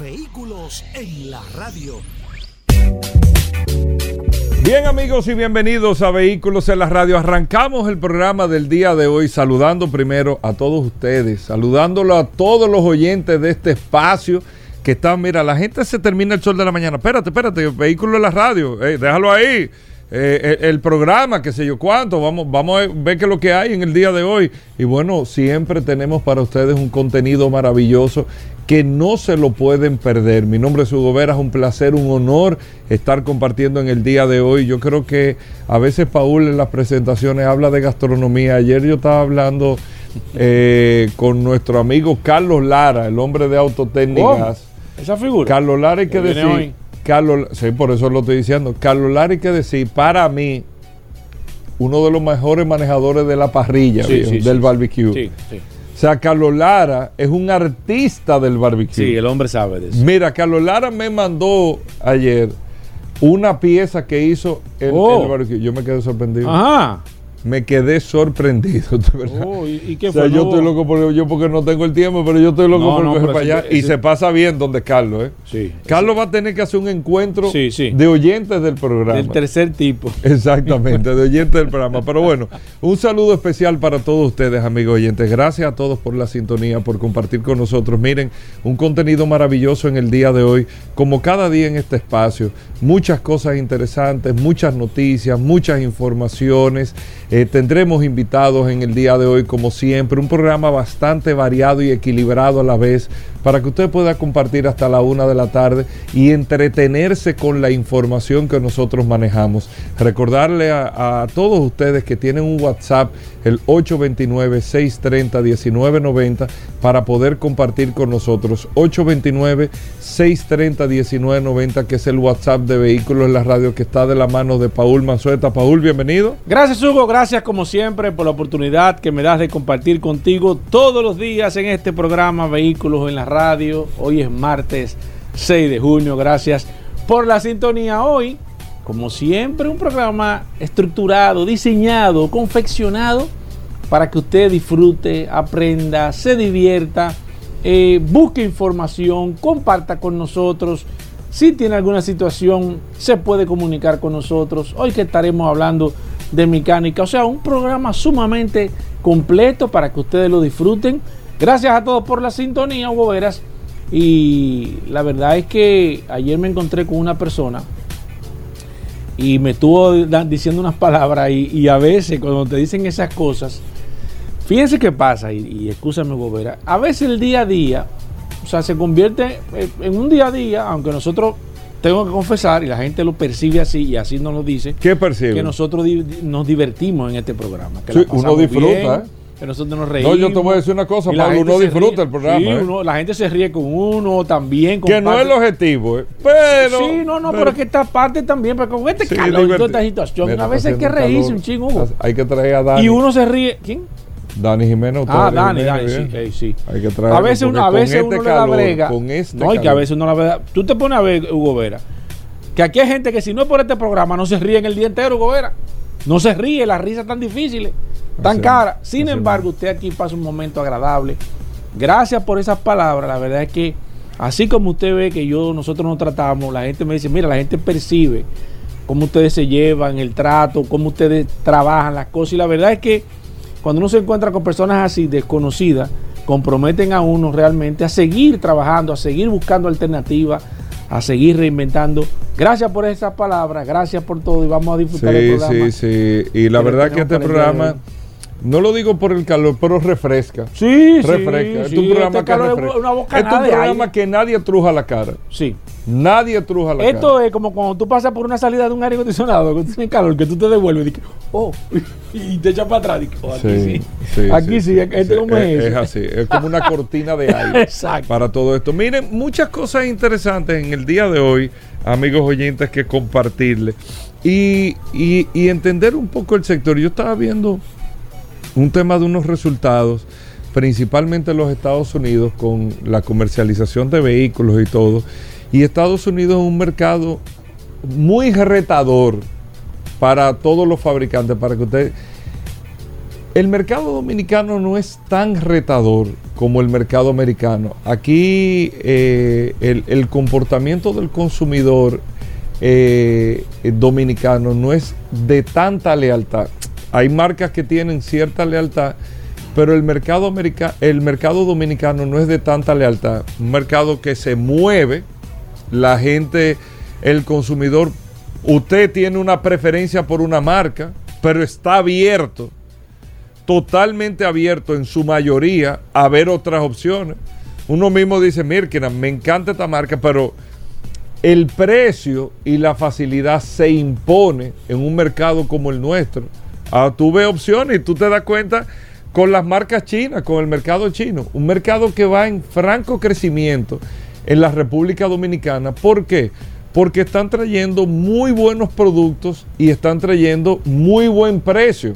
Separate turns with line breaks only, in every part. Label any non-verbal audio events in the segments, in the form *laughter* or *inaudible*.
Vehículos en la radio.
Bien amigos y bienvenidos a Vehículos en la Radio. Arrancamos el programa del día de hoy saludando primero a todos ustedes, saludándolo a todos los oyentes de este espacio que están, mira, la gente se termina el sol de la mañana. Espérate, espérate, Vehículos en la Radio, déjalo ahí. Eh, el, programa, qué sé yo cuánto, vamos, vamos a ver qué es lo que hay en el día de hoy. Y bueno, siempre tenemos para ustedes un contenido maravilloso que no se lo pueden perder. Mi nombre es Hugo Vera, es un placer, un honor estar compartiendo en el día de hoy. Yo creo que a veces Paul en las presentaciones habla de gastronomía. Ayer yo estaba hablando eh, con nuestro amigo Carlos Lara, el hombre de autotécnicas.
Esa figura.
Carlos Lara hay que decir. Carlos, sí, por eso lo estoy diciendo. Carlos Lara hay que decir, para mí, uno de los mejores manejadores de la parrilla, del barbecue. Sí, sí. O sea, Carlos Lara es un artista del barbecue.
Sí, el hombre sabe de eso.
Mira, Carlos Lara me mandó ayer una pieza que hizo el,
oh.
barbecue. Yo me quedé sorprendido.
Ajá
me quedé sorprendido, *laughs* de verdad.
Oh, ¿y, qué
o sea, yo estoy loco por yo porque no tengo el tiempo, pero yo estoy loco por no, para allá. y se pasa bien donde Carlos, ¿eh?
Sí.
Carlos va a tener que hacer un encuentro de oyentes del programa.
Del tercer tipo. *laughs*
Exactamente, de oyentes del programa. Pero bueno, un saludo especial para todos ustedes, amigos oyentes. Gracias a todos por la sintonía, por compartir con nosotros. Miren, un contenido maravilloso en el día de hoy, como cada día en este espacio. Muchas cosas interesantes, muchas noticias, muchas informaciones. Eh, tendremos invitados en el día de hoy, como siempre, un programa bastante variado y equilibrado a la vez, para que usted pueda compartir hasta la una de la tarde y entretenerse con la información que nosotros manejamos. Recordarle a, todos ustedes que tienen un WhatsApp, el 829-630-1990, para poder compartir con nosotros. 829-630-1990, que es el WhatsApp de Vehículos en la Radio que está de la mano de Paul Manzueta. Paul, bienvenido.
Gracias, Hugo. Gracias, como siempre, por la oportunidad que me das de compartir contigo todos los días en este programa Vehículos en la radio. Hoy es martes 6 de junio. Gracias por la sintonía hoy. Como siempre, un programa estructurado, diseñado, confeccionado para que usted disfrute, aprenda, se divierta, eh, busque información, comparta con nosotros. Si tiene alguna situación, se puede comunicar con nosotros. Hoy que estaremos hablando de mecánica. O sea, un programa sumamente completo para que ustedes lo disfruten Gracias a todos por la sintonía, Hugo Veras. Y la verdad es que ayer me encontré con una persona y me estuvo diciendo unas palabras y, a veces cuando te dicen esas cosas, fíjense qué pasa, y, y escúchame Hugo Veras, a veces el día a día, o sea, se convierte en un día a día, aunque nosotros tengo que confesar, y la gente lo percibe así, y así nos lo dice.
¿Qué percibe?
Que nosotros nos divertimos en este programa.
Que uno disfruta. ¿eh?
Que nosotros nos reímos.
No, yo te voy a decir una cosa, Pablo, uno disfruta el programa. Sí,
¿eh? uno, la gente se ríe con uno también.
Que no es el objetivo, ¿eh? pero...
Sí, no, no, pero, es que esta parte también, pero con este calor y toda esta situación, a veces hay que reírse un chingo.
Hay que traer a Dani.
Y uno se ríe, ¿quién?
Dani Jiménez.
Ah, Dani, Dani, sí, sí.
Hay que traer
a veces, uno, a veces este uno calor, le da brega. Con este no, y que a veces uno la brega. Tú te pones a ver, Hugo Vera, que aquí hay gente que si no es por este programa no se ríe en el día entero, Hugo Vera. No se ríe, las risas tan difíciles tan cara. Sin embargo, usted aquí pasa un momento agradable. Gracias por esas palabras. La verdad es que así como usted ve que yo nosotros nos tratamos, la gente me dice, mira, la gente percibe cómo ustedes se llevan, el trato, cómo ustedes trabajan las cosas. Y la verdad es que cuando uno se encuentra con personas así desconocidas, comprometen a uno realmente a seguir trabajando, a seguir buscando alternativas, a seguir reinventando. Gracias por esas palabras, gracias por todo y vamos a disfrutar
sí, programa. Sí, sí, y la verdad que este programa No lo digo por el calor, pero refresca.
Sí, sí,
refresca.
sí,
es un programa
este
que
es
refresca. es un programa
aire.
que nadie truja la cara.
Sí.
Nadie truja la
Esto
cara.
es como cuando tú pasas por una salida de un aire acondicionado que tú tienes calor, que tú te devuelves y dices, oh, *laughs* y te echas para atrás. oh, aquí sí.
sí,
aquí sí, este como
es,
es.
es así, es como una cortina de *laughs* aire
Exacto.
para todo esto. Miren, muchas cosas interesantes en el día de hoy, amigos oyentes, que compartirles y, y- y entender un poco el sector. Yo estaba viendo un tema de unos resultados, principalmente en los Estados Unidos, con la comercialización de vehículos y todo. Y Estados Unidos es un mercado muy retador para todos los fabricantes, para que ustedes... El mercado dominicano no es tan retador como el mercado americano. Aquí eh, el, comportamiento del consumidor eh, dominicano no es de tanta lealtad. Hay marcas que tienen cierta lealtad, pero el mercado, america- el mercado dominicano no es de tanta lealtad. Un mercado que se mueve, la gente, el consumidor, usted tiene una preferencia por una marca, pero está abierto totalmente abierto en su mayoría a ver otras opciones. Uno mismo dice, Mirkina, me encanta esta marca, pero el precio y la facilidad se impone en un mercado como el nuestro. Ah, tú ves opciones y tú te das cuenta con las marcas chinas, con el mercado chino. Un mercado que va en franco crecimiento en la República Dominicana. ¿Por qué? Porque están trayendo muy buenos productos y están trayendo muy buen precio.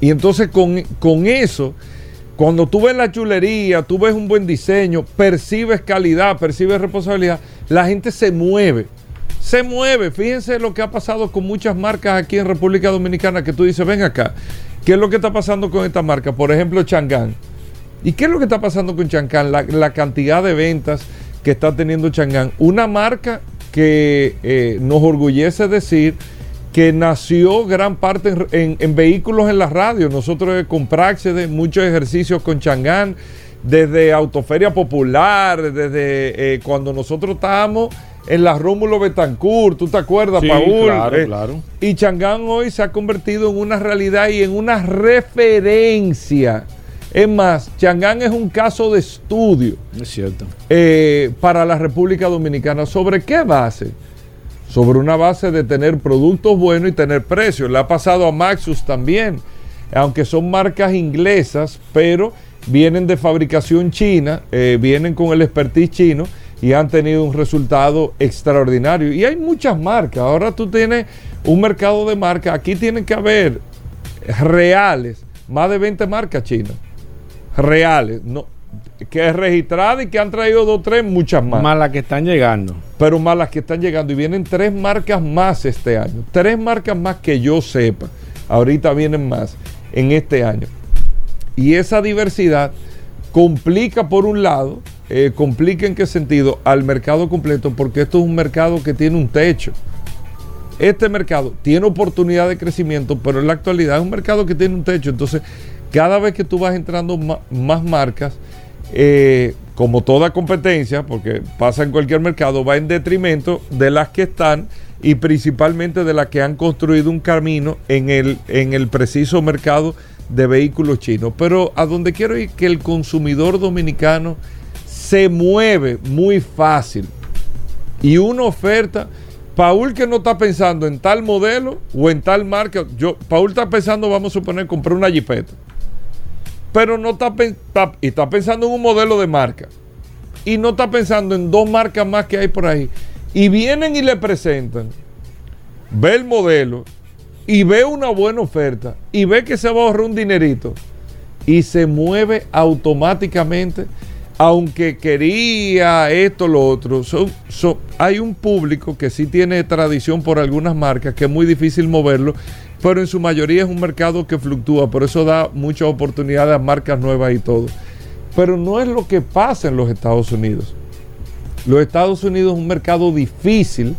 Y entonces con, con eso, cuando tú ves la chulería, tú ves un buen diseño, percibes calidad, percibes responsabilidad, la gente se mueve. Se mueve. Fíjense lo que ha pasado con muchas marcas aquí en República Dominicana que tú dices, ven acá, ¿qué es lo que está pasando con esta marca? Por ejemplo, Changán. ¿Y qué es lo que está pasando con Changán? La, cantidad de ventas que está teniendo Changán. Una marca que eh, nos orgullece decir que nació gran parte en, vehículos en la radio. Nosotros con Praxede, muchos ejercicios con Changán, desde Autoferia Popular, desde eh, cuando nosotros estábamos en la Rómulo Betancourt, ¿tú te acuerdas,
Sí,
Paul?
claro,
Eh,
claro.
Y Changán hoy se ha convertido en una realidad y en una referencia. Es más, Changán es un caso de estudio
Es cierto.
eh, para la República Dominicana. ¿Sobre qué base? Sobre una base de tener productos buenos y tener precios. Le ha pasado a Maxus también, aunque son marcas inglesas, pero vienen de fabricación china, eh, vienen con el expertise chino y han tenido un resultado extraordinario. Y hay muchas marcas. Ahora tú tienes un mercado de marcas. Aquí tienen que haber reales, más de 20 marcas chinas. Reales, no, que es registrada y que han traído dos, tres, muchas más
Más las que están llegando.
pero más las que están llegando. Y vienen tres marcas más este año. Tres marcas más que yo sepa. Ahorita vienen más en este año. Y esa diversidad complica por un lado, eh, complica en qué sentido al mercado completo, porque esto es un mercado que tiene un techo. Este mercado tiene oportunidad de crecimiento, pero en la actualidad es un mercado que tiene un techo. Entonces, cada vez que tú vas entrando más marcas, eh, como toda competencia, porque pasa en cualquier mercado, va en detrimento de las que están y principalmente de las que han construido un camino en el, en el preciso mercado de vehículos chinos. Pero a donde quiero ir que el consumidor dominicano se mueve muy fácil y una oferta. Paul que no está pensando en tal modelo o en tal marca. Yo, Paul está pensando, vamos a suponer, comprar una jipeta. Pero no está, está- está pensando en un modelo de marca. Y no está pensando en dos marcas más que hay por ahí. Y vienen y le presentan. Ve el modelo y ve una buena oferta. Y ve que se va a ahorrar un dinerito. Y se mueve automáticamente. Aunque quería esto, lo otro. Hay un público que sí tiene tradición por algunas marcas que es muy difícil moverlo. Pero en su mayoría es un mercado que fluctúa. Por eso da muchas oportunidades a marcas nuevas y todo. Pero no es lo que pasa en los Estados Unidos. Los Estados Unidos es un mercado difícil,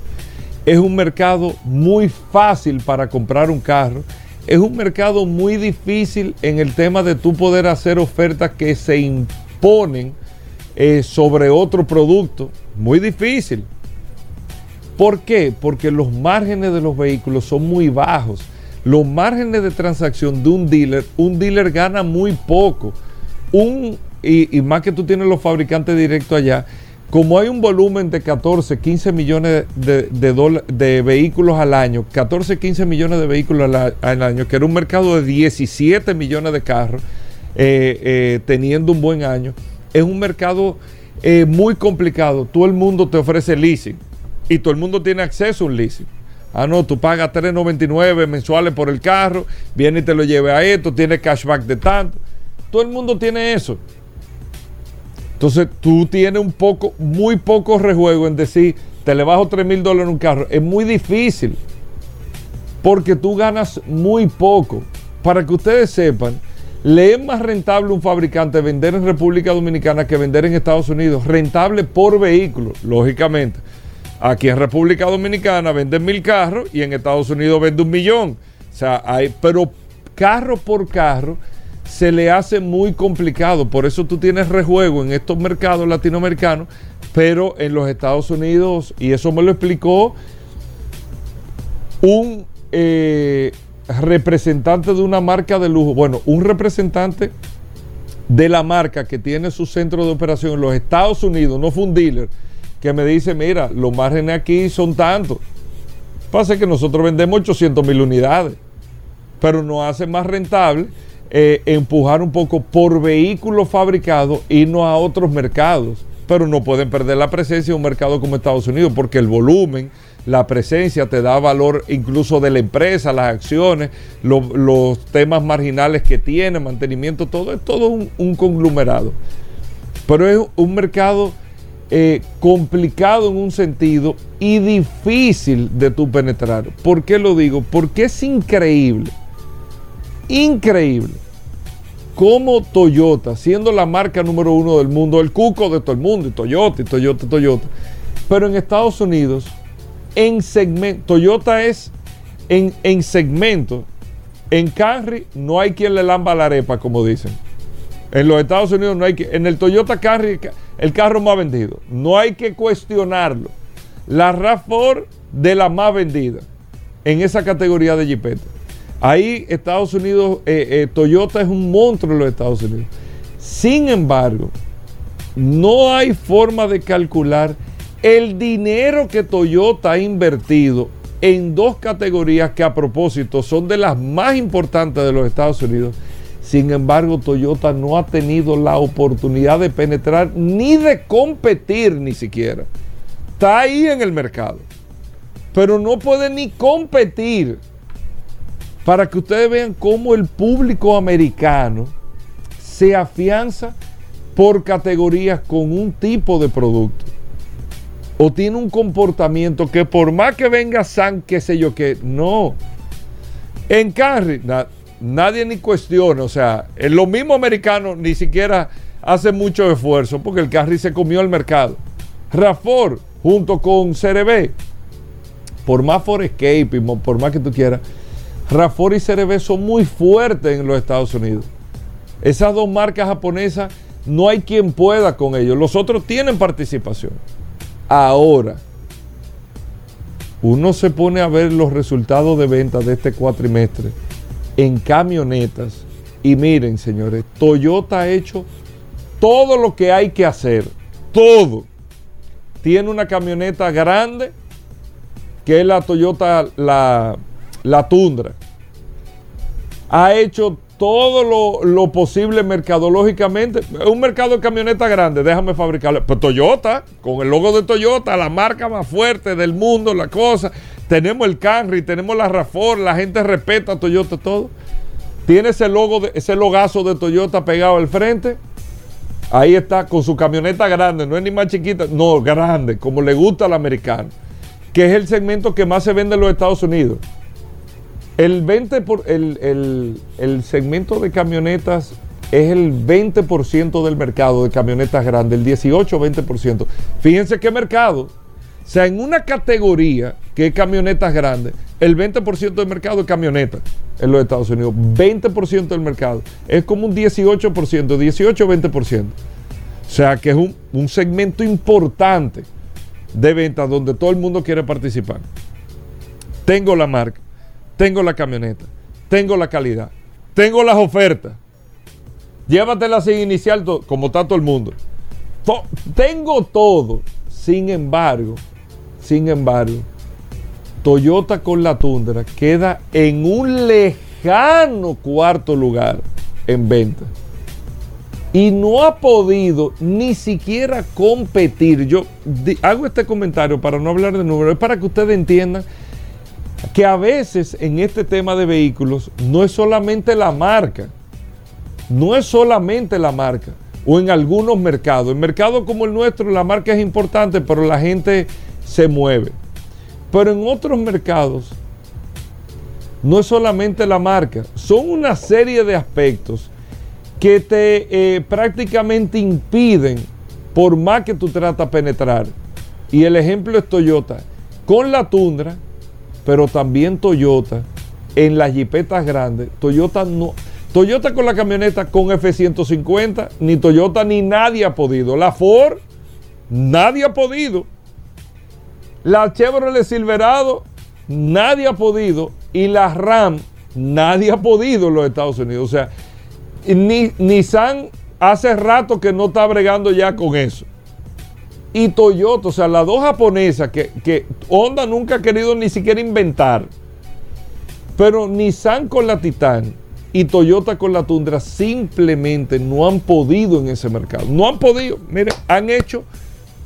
es un mercado muy fácil para comprar un carro, es un mercado muy difícil en el tema de tú poder hacer ofertas que se imponen eh, sobre otro producto, muy difícil. ¿Por qué? Porque los márgenes de los vehículos son muy bajos. los márgenes de transacción de un dealer, un dealer gana muy poco. Un, y, más que tú tienes los fabricantes directos allá, como hay un volumen de 14, 15 millones de, vehículos al año, 14, 15 millones de vehículos al, año, que era un mercado de 17 millones de carros, eh, eh, teniendo un buen año, es un mercado eh, muy complicado. Todo el mundo te ofrece leasing y todo el mundo tiene acceso a un leasing. Ah, no, tú pagas 3.99 mensuales por el carro, viene y te lo lleve a esto, tiene cashback de tanto. Todo el mundo tiene eso. Entonces tú tienes un poco, muy poco rejuego en decir, te le bajo 3 mil dólares un carro. Es muy difícil. Porque tú ganas muy poco. Para que ustedes sepan, le es más rentable un fabricante vender en República Dominicana que vender en Estados Unidos. Rentable por vehículo, lógicamente. Aquí en República Dominicana venden mil carros y en Estados Unidos vende un millón. O sea, hay, pero carro por carro se le hace muy complicado. Por eso tú tienes rejuego en estos mercados latinoamericanos, pero en los Estados Unidos, y eso me lo explicó un eh, representante de una marca de lujo, bueno, un representante de la marca que tiene su centro de operación en los Estados Unidos, no fue un dealer, que me dice, mira, los márgenes aquí son tantos. Pasa que nosotros vendemos 800 mil unidades, pero nos hace más rentable eh, empujar un poco por vehículos fabricados, no a otros mercados. Pero no pueden perder la presencia de un mercado como Estados Unidos, porque el volumen, la presencia te da valor incluso de la empresa, las acciones, los temas marginales que tiene, mantenimiento, todo es todo un, conglomerado. Pero es un mercado eh, complicado en un sentido y difícil de tu penetrar. ¿Por qué lo digo? Porque es increíble increíble cómo Toyota, siendo la marca número uno del mundo, el cuco de todo el mundo, y Toyota, y Toyota, Toyota, pero en Estados Unidos, en segmento, Toyota es en, en segmento, en Camry no hay quien le lamba la arepa, como dicen. En los Estados Unidos no hay que, en el Toyota Camry, el carro más vendido, no hay que cuestionarlo. La RAV4 de la más vendida en esa categoría de Jeepeta. Ahí Estados Unidos, eh, eh, Toyota es un monstruo en los Estados Unidos. Sin embargo, no hay forma de calcular el dinero que Toyota ha invertido en dos categorías que a propósito son de las más importantes de los Estados Unidos. Sin embargo, Toyota no ha tenido la oportunidad de penetrar ni de competir ni siquiera. Está ahí en el mercado, pero no puede ni competir para que ustedes vean cómo el público americano se afianza por categorías con un tipo de producto. O tiene un comportamiento que por más que venga San, qué sé yo qué, no. En Carry, nadie ni cuestiona, o sea, en lo mismo americano ni siquiera hace mucho esfuerzo porque el Carry se comió el mercado. Rafor, junto con CRB, por más Escape, por más que tú quieras, Rafor y CRB son muy fuertes en los Estados Unidos. Esas dos marcas japonesas no hay quien pueda con ellos. Los otros tienen participación. Ahora, uno se pone a ver los resultados de ventas de este cuatrimestre en camionetas. Y miren, señores, Toyota ha hecho todo lo que hay que hacer. Todo. Tiene una camioneta grande, que es la Toyota, la la tundra. Ha hecho todo lo, posible mercadológicamente. Un mercado de camionetas grande, déjame fabricarlo. Pero Toyota, con el logo de Toyota, la marca más fuerte del mundo, la cosa. Tenemos el Camry, tenemos la RAFOR, la gente respeta a Toyota todo. Tiene ese logo, de, ese logazo de Toyota pegado al frente. Ahí está, con su camioneta grande, no es ni más chiquita, no, grande, como le gusta al americano, que es el segmento que más se vende en los Estados Unidos. El, 20 por, el, segmento de camionetas es el 20% del mercado de camionetas grandes, el 18-20%. Fíjense qué mercado. O sea, en una categoría que es camionetas grandes, el 20% del mercado es camionetas en los Estados Unidos. 20% del mercado. Es como un 18%, 18-20%. O sea, que es un, un segmento importante de ventas donde todo el mundo quiere participar. Tengo la marca tengo la camioneta, tengo la calidad, tengo las ofertas. Llévatela sin inicial, como está todo el mundo. Tengo todo. Sin embargo, sin embargo, Toyota con la Tundra queda en un lejano cuarto lugar en venta. Y no ha podido ni siquiera competir. Yo hago este comentario para no hablar de números, es para que ustedes entiendan que a veces en este tema de vehículos no es solamente la marca, no es solamente la marca, o en algunos mercados. En mercados como el nuestro la marca es importante, pero la gente se mueve. Pero en otros mercados no es solamente la marca, son una serie de aspectos que te eh, prácticamente impiden, por más que tú tratas penetrar. Y el ejemplo es Toyota, con la Tundra, pero también Toyota en las jipetas grandes. Toyota no. Toyota con la camioneta con F-150, ni Toyota ni nadie ha podido. La Ford, nadie ha podido. La Chevrolet Silverado, nadie ha podido. Y la Ram, nadie ha podido en los Estados Unidos. O sea, ni, Nissan hace rato que no está bregando ya con eso. Y Toyota, o sea, las dos japonesas que, que Honda nunca ha querido ni siquiera inventar. Pero Nissan con la Titan y Toyota con la Tundra simplemente no han podido en ese mercado. No han podido. Miren, han hecho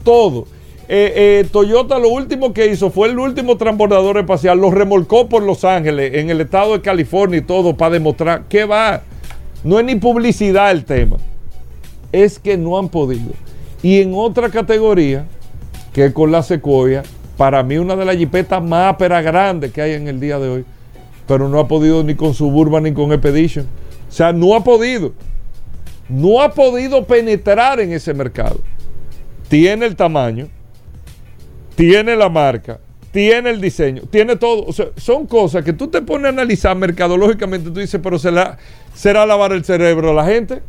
todo. Eh, eh, Toyota lo último que hizo fue el último transbordador espacial. Lo remolcó por Los Ángeles, en el estado de California y todo, para demostrar que va. No es ni publicidad el tema. Es que no han podido. Y en otra categoría, que es con la Sequoia, para mí una de las jipetas más áperas grandes que hay en el día de hoy, pero no ha podido ni con Suburban ni con Expedition. O sea, no ha podido. No ha podido penetrar en ese mercado. Tiene el tamaño, tiene la marca, tiene el diseño, tiene todo. O sea, son cosas que tú te pones a analizar mercadológicamente. Tú dices, pero será, será lavar el cerebro a la gente.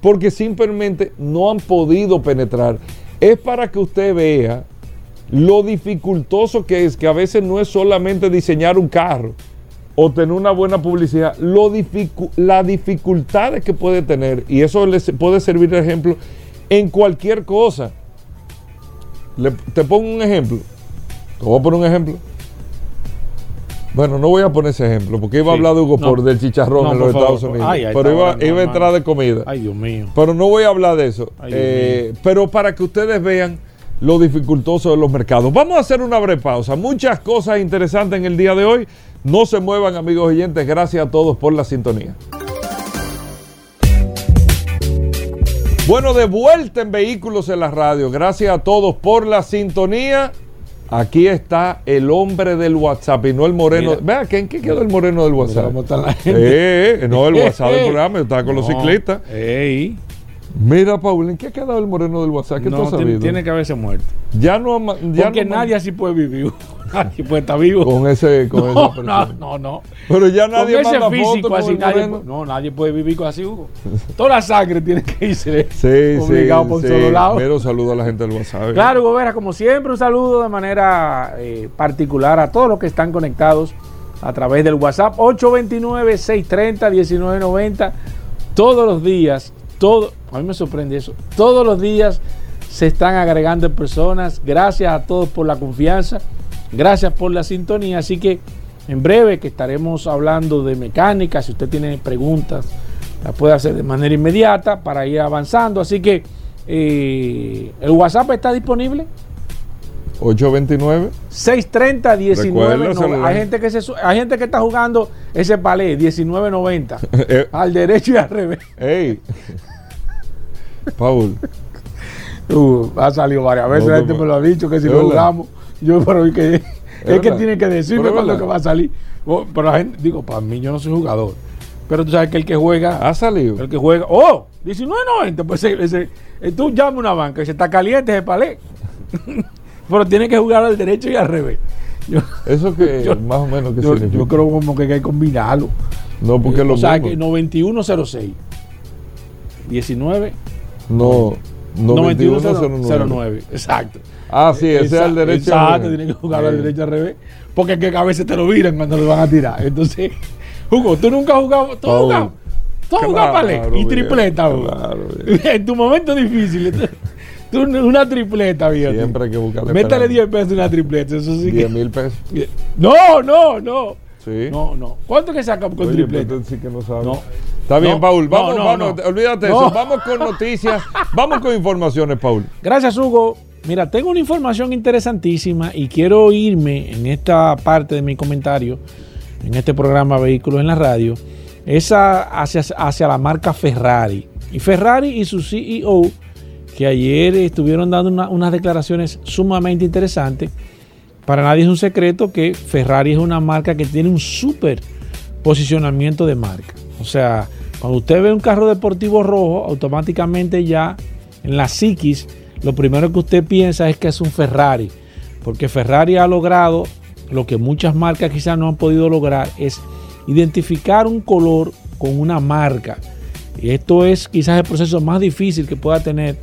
Porque simplemente no han podido penetrar. Es para que usted vea lo dificultoso que es, que a veces no es solamente diseñar un carro o tener una buena publicidad, lo dificu- las dificultades que puede tener, y eso les puede servir de ejemplo en cualquier cosa. Te pongo un ejemplo. Te voy a poner un ejemplo. Bueno, no voy a poner ese ejemplo, porque iba a hablar de Hugo
No.
Del chicharrón
No,
en los. Estados Unidos.
Ay,
pero iba, a entrar de comida.
Ay, Dios mío.
Pero no voy a hablar de eso.
Ay,
Eh, pero para que ustedes vean lo dificultoso de los mercados. Vamos a hacer una breve pausa. Muchas cosas interesantes en el día de hoy. No se muevan, amigos oyentes. Gracias a todos por la sintonía. Bueno, de vuelta en Vehículos en la Radio. Gracias a todos por la sintonía. Aquí está el hombre del WhatsApp y no el moreno.
Mira.
Vea, ¿en qué quedó el moreno del
Mira
WhatsApp?
cómo está la gente.
Eh, no, el WhatsApp del *laughs* programa. Yo estaba con los ciclistas.
Ey,
Mira, Paul, ¿en qué ha quedado el moreno del WhatsApp? ¿Qué tú
no,
has
tiene,
sabido?
tiene que haberse muerto.
Ya no, ya
Porque
no
nadie así puede vivir. *laughs* nadie puede estar vivo.
con ese, con esa
no, no, no, no.
Pero ya nadie
con ese físico así, nadie, no, nadie puede vivir con así, Hugo. Toda la sangre tiene que irse
Sí,
obligado
sí,
por un
sí.
solo lado.
Pero saludo a la gente del WhatsApp.
Claro, Hugo Vera, como siempre, un saludo de manera eh, particular a todos los que están conectados a través del WhatsApp 829-630-1990. Todos los días, todo, a mí me sorprende eso, todos los días se están agregando personas. Gracias a todos por la confianza, gracias por la sintonía. Así que en breve que estaremos hablando de mecánica, si usted tiene preguntas, la puede hacer de manera inmediata para ir avanzando. Así que eh, el WhatsApp está disponible.
829.
630 19
Recuérdaselo,
hay
¿eh?
gente que se hay gente que está jugando ese palé 19.90 *laughs*
Eh,
al derecho y al revés.
Ey. *laughs* Paul.
Uh, ha salido varias veces,
No,
la gente
no,
me lo ha dicho que si
es
lo jugamos, yo pero es que es que tiene que decirme cuándo que va a salir. Oh, pero la gente, digo, para mí yo no soy jugador. Pero tú sabes que el que juega,
Ha salido.
el que juega, oh, 19.90, pues ese, ese- eh, tú llama a una banca y se está caliente ese palé. *laughs* pero tiene que jugar al derecho y al revés. Yo,
Eso que *laughs*
Yo-
más o menos que
yo,
significa.
yo creo como que hay que combinarlo.
no, porque
Eh,
lo
o sea,
mismo.
que 9106. 19.
No.
9109. Exacto.
Ah, sí, ese es el derecho
Exacto, tiene que jugar al derecho al revés. Porque que a veces te lo viran cuando lo van a tirar. Entonces, Hugo, tú nunca has jugado. ¿Tú has jugado? ¿Tú has jugado palé? Y tripleta, Hugo. Claro, *laughs* en tu momento difícil. Tú, una tripleta, viejo.
Siempre hay que buscarle.
Métale 10 pesos una tripleta. Eso sí
10 mil pesos.
No, no, no.
Sí.
No, no. ¿Cuánto que saca con tripleta?
Sí que no sabe. No. Está bien, Paul. Vamos, no, vamos, olvídate de eso. Vamos con noticias. *laughs* vamos con informaciones, Paul.
Gracias, Hugo. Mira, tengo una información interesantísima y quiero irme en esta parte de mi comentario, en este programa Vehículos en la Radio, esa hacia, hacia la marca Ferrari. Y Ferrari y su CEO, que ayer estuvieron dando unas declaraciones sumamente interesantes. Para nadie es un secreto que Ferrari es una marca que tiene un súper posicionamiento de marca. O sea, cuando usted ve un carro deportivo rojo, automáticamente ya en la psiquis lo primero que usted piensa es que es un Ferrari, porque Ferrari ha logrado lo que muchas marcas quizás no han podido lograr, es identificar un color con una marca. Y esto es quizás el proceso más difícil que pueda tener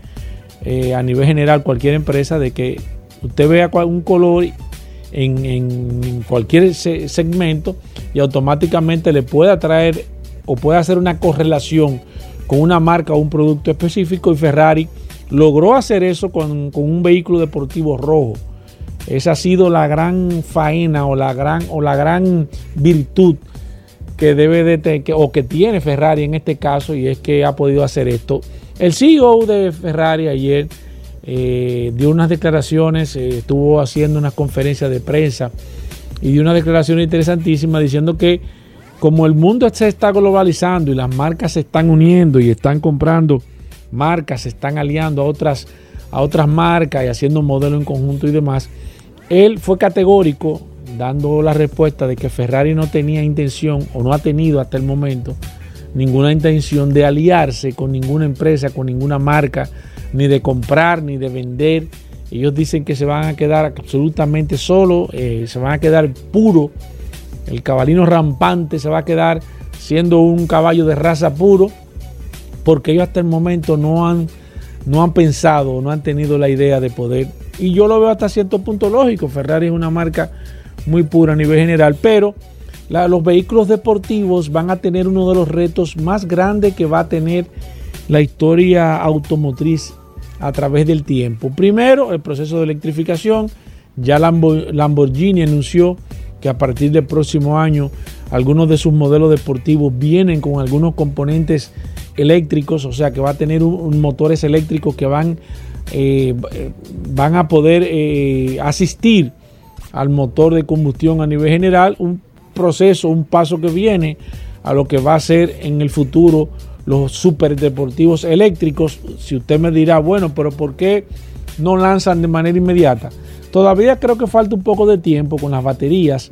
eh, a nivel general cualquier empresa, de que usted vea un color en, en cualquier segmento y automáticamente le pueda traer o pueda hacer una correlación con una marca o un producto específico y Ferrari logró hacer eso con, un vehículo deportivo rojo. Esa ha sido la gran faena o la gran, o la gran virtud que debe de que, o que tiene Ferrari en este caso y es que ha podido hacer esto. El CEO de Ferrari ayer eh, dio unas declaraciones, eh, estuvo haciendo unas conferencias de prensa y dio una declaración interesantísima diciendo que como el mundo se está globalizando y las marcas se están uniendo y están comprando marcas se están aliando a otras, a otras marcas y haciendo un modelo en conjunto y demás, él fue categórico dando la respuesta de que Ferrari no tenía intención o no ha tenido hasta el momento ninguna intención de aliarse con ninguna empresa, con ninguna marca, ni de comprar, ni de vender. Ellos dicen que se van a quedar absolutamente solos, eh, se van a quedar puro. El cabalino rampante se va a quedar siendo un caballo de raza puro porque ellos hasta el momento no han, no han pensado, no han tenido la idea de poder. Y yo lo veo hasta cierto punto lógico. Ferrari es una marca muy pura a nivel general, pero los vehículos deportivos van a tener uno de los retos más grandes que va a tener la historia automotriz a través del tiempo. Primero, el proceso de electrificación. Ya Lamborghini anunció que a partir del próximo año algunos de sus modelos deportivos vienen con algunos componentes eléctricos, o sea que va a tener un, motores eléctricos que van, eh, van a poder eh, asistir al motor de combustión a nivel general, un proceso, un paso que viene a lo que va a ser en el futuro los superdeportivos eléctricos. Si usted me dirá, bueno, pero ¿por qué no lanzan de manera inmediata? Todavía creo que falta un poco de tiempo con las baterías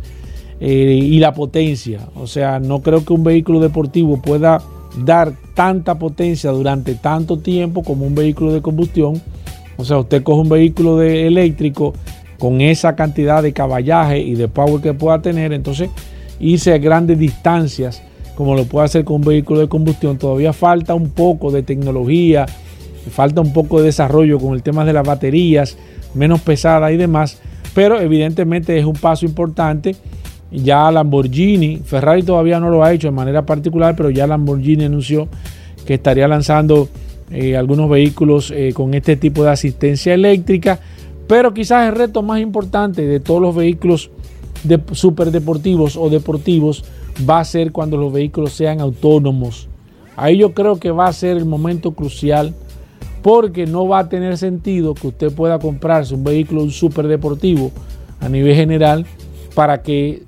eh, y la potencia. O sea, no creo que un vehículo deportivo pueda dar tanta potencia durante tanto tiempo como un vehículo de combustión. O sea, usted coge un vehículo de eléctrico con esa cantidad de caballaje y de power que pueda tener, entonces irse a grandes distancias como lo puede hacer con un vehículo de combustión. Todavía falta un poco de tecnología, falta un poco de desarrollo con el tema de las baterías menos pesadas y demás, pero evidentemente es un paso importante ya Lamborghini, Ferrari todavía no lo ha hecho de manera particular, pero ya Lamborghini anunció que estaría lanzando eh, algunos vehículos eh, con este tipo de asistencia eléctrica. Pero quizás el reto más importante de todos los vehículos de superdeportivos o deportivos va a ser cuando los vehículos sean autónomos. Ahí yo creo que va a ser el momento crucial porque no va a tener sentido que usted pueda comprarse un vehículo un superdeportivo a nivel general para que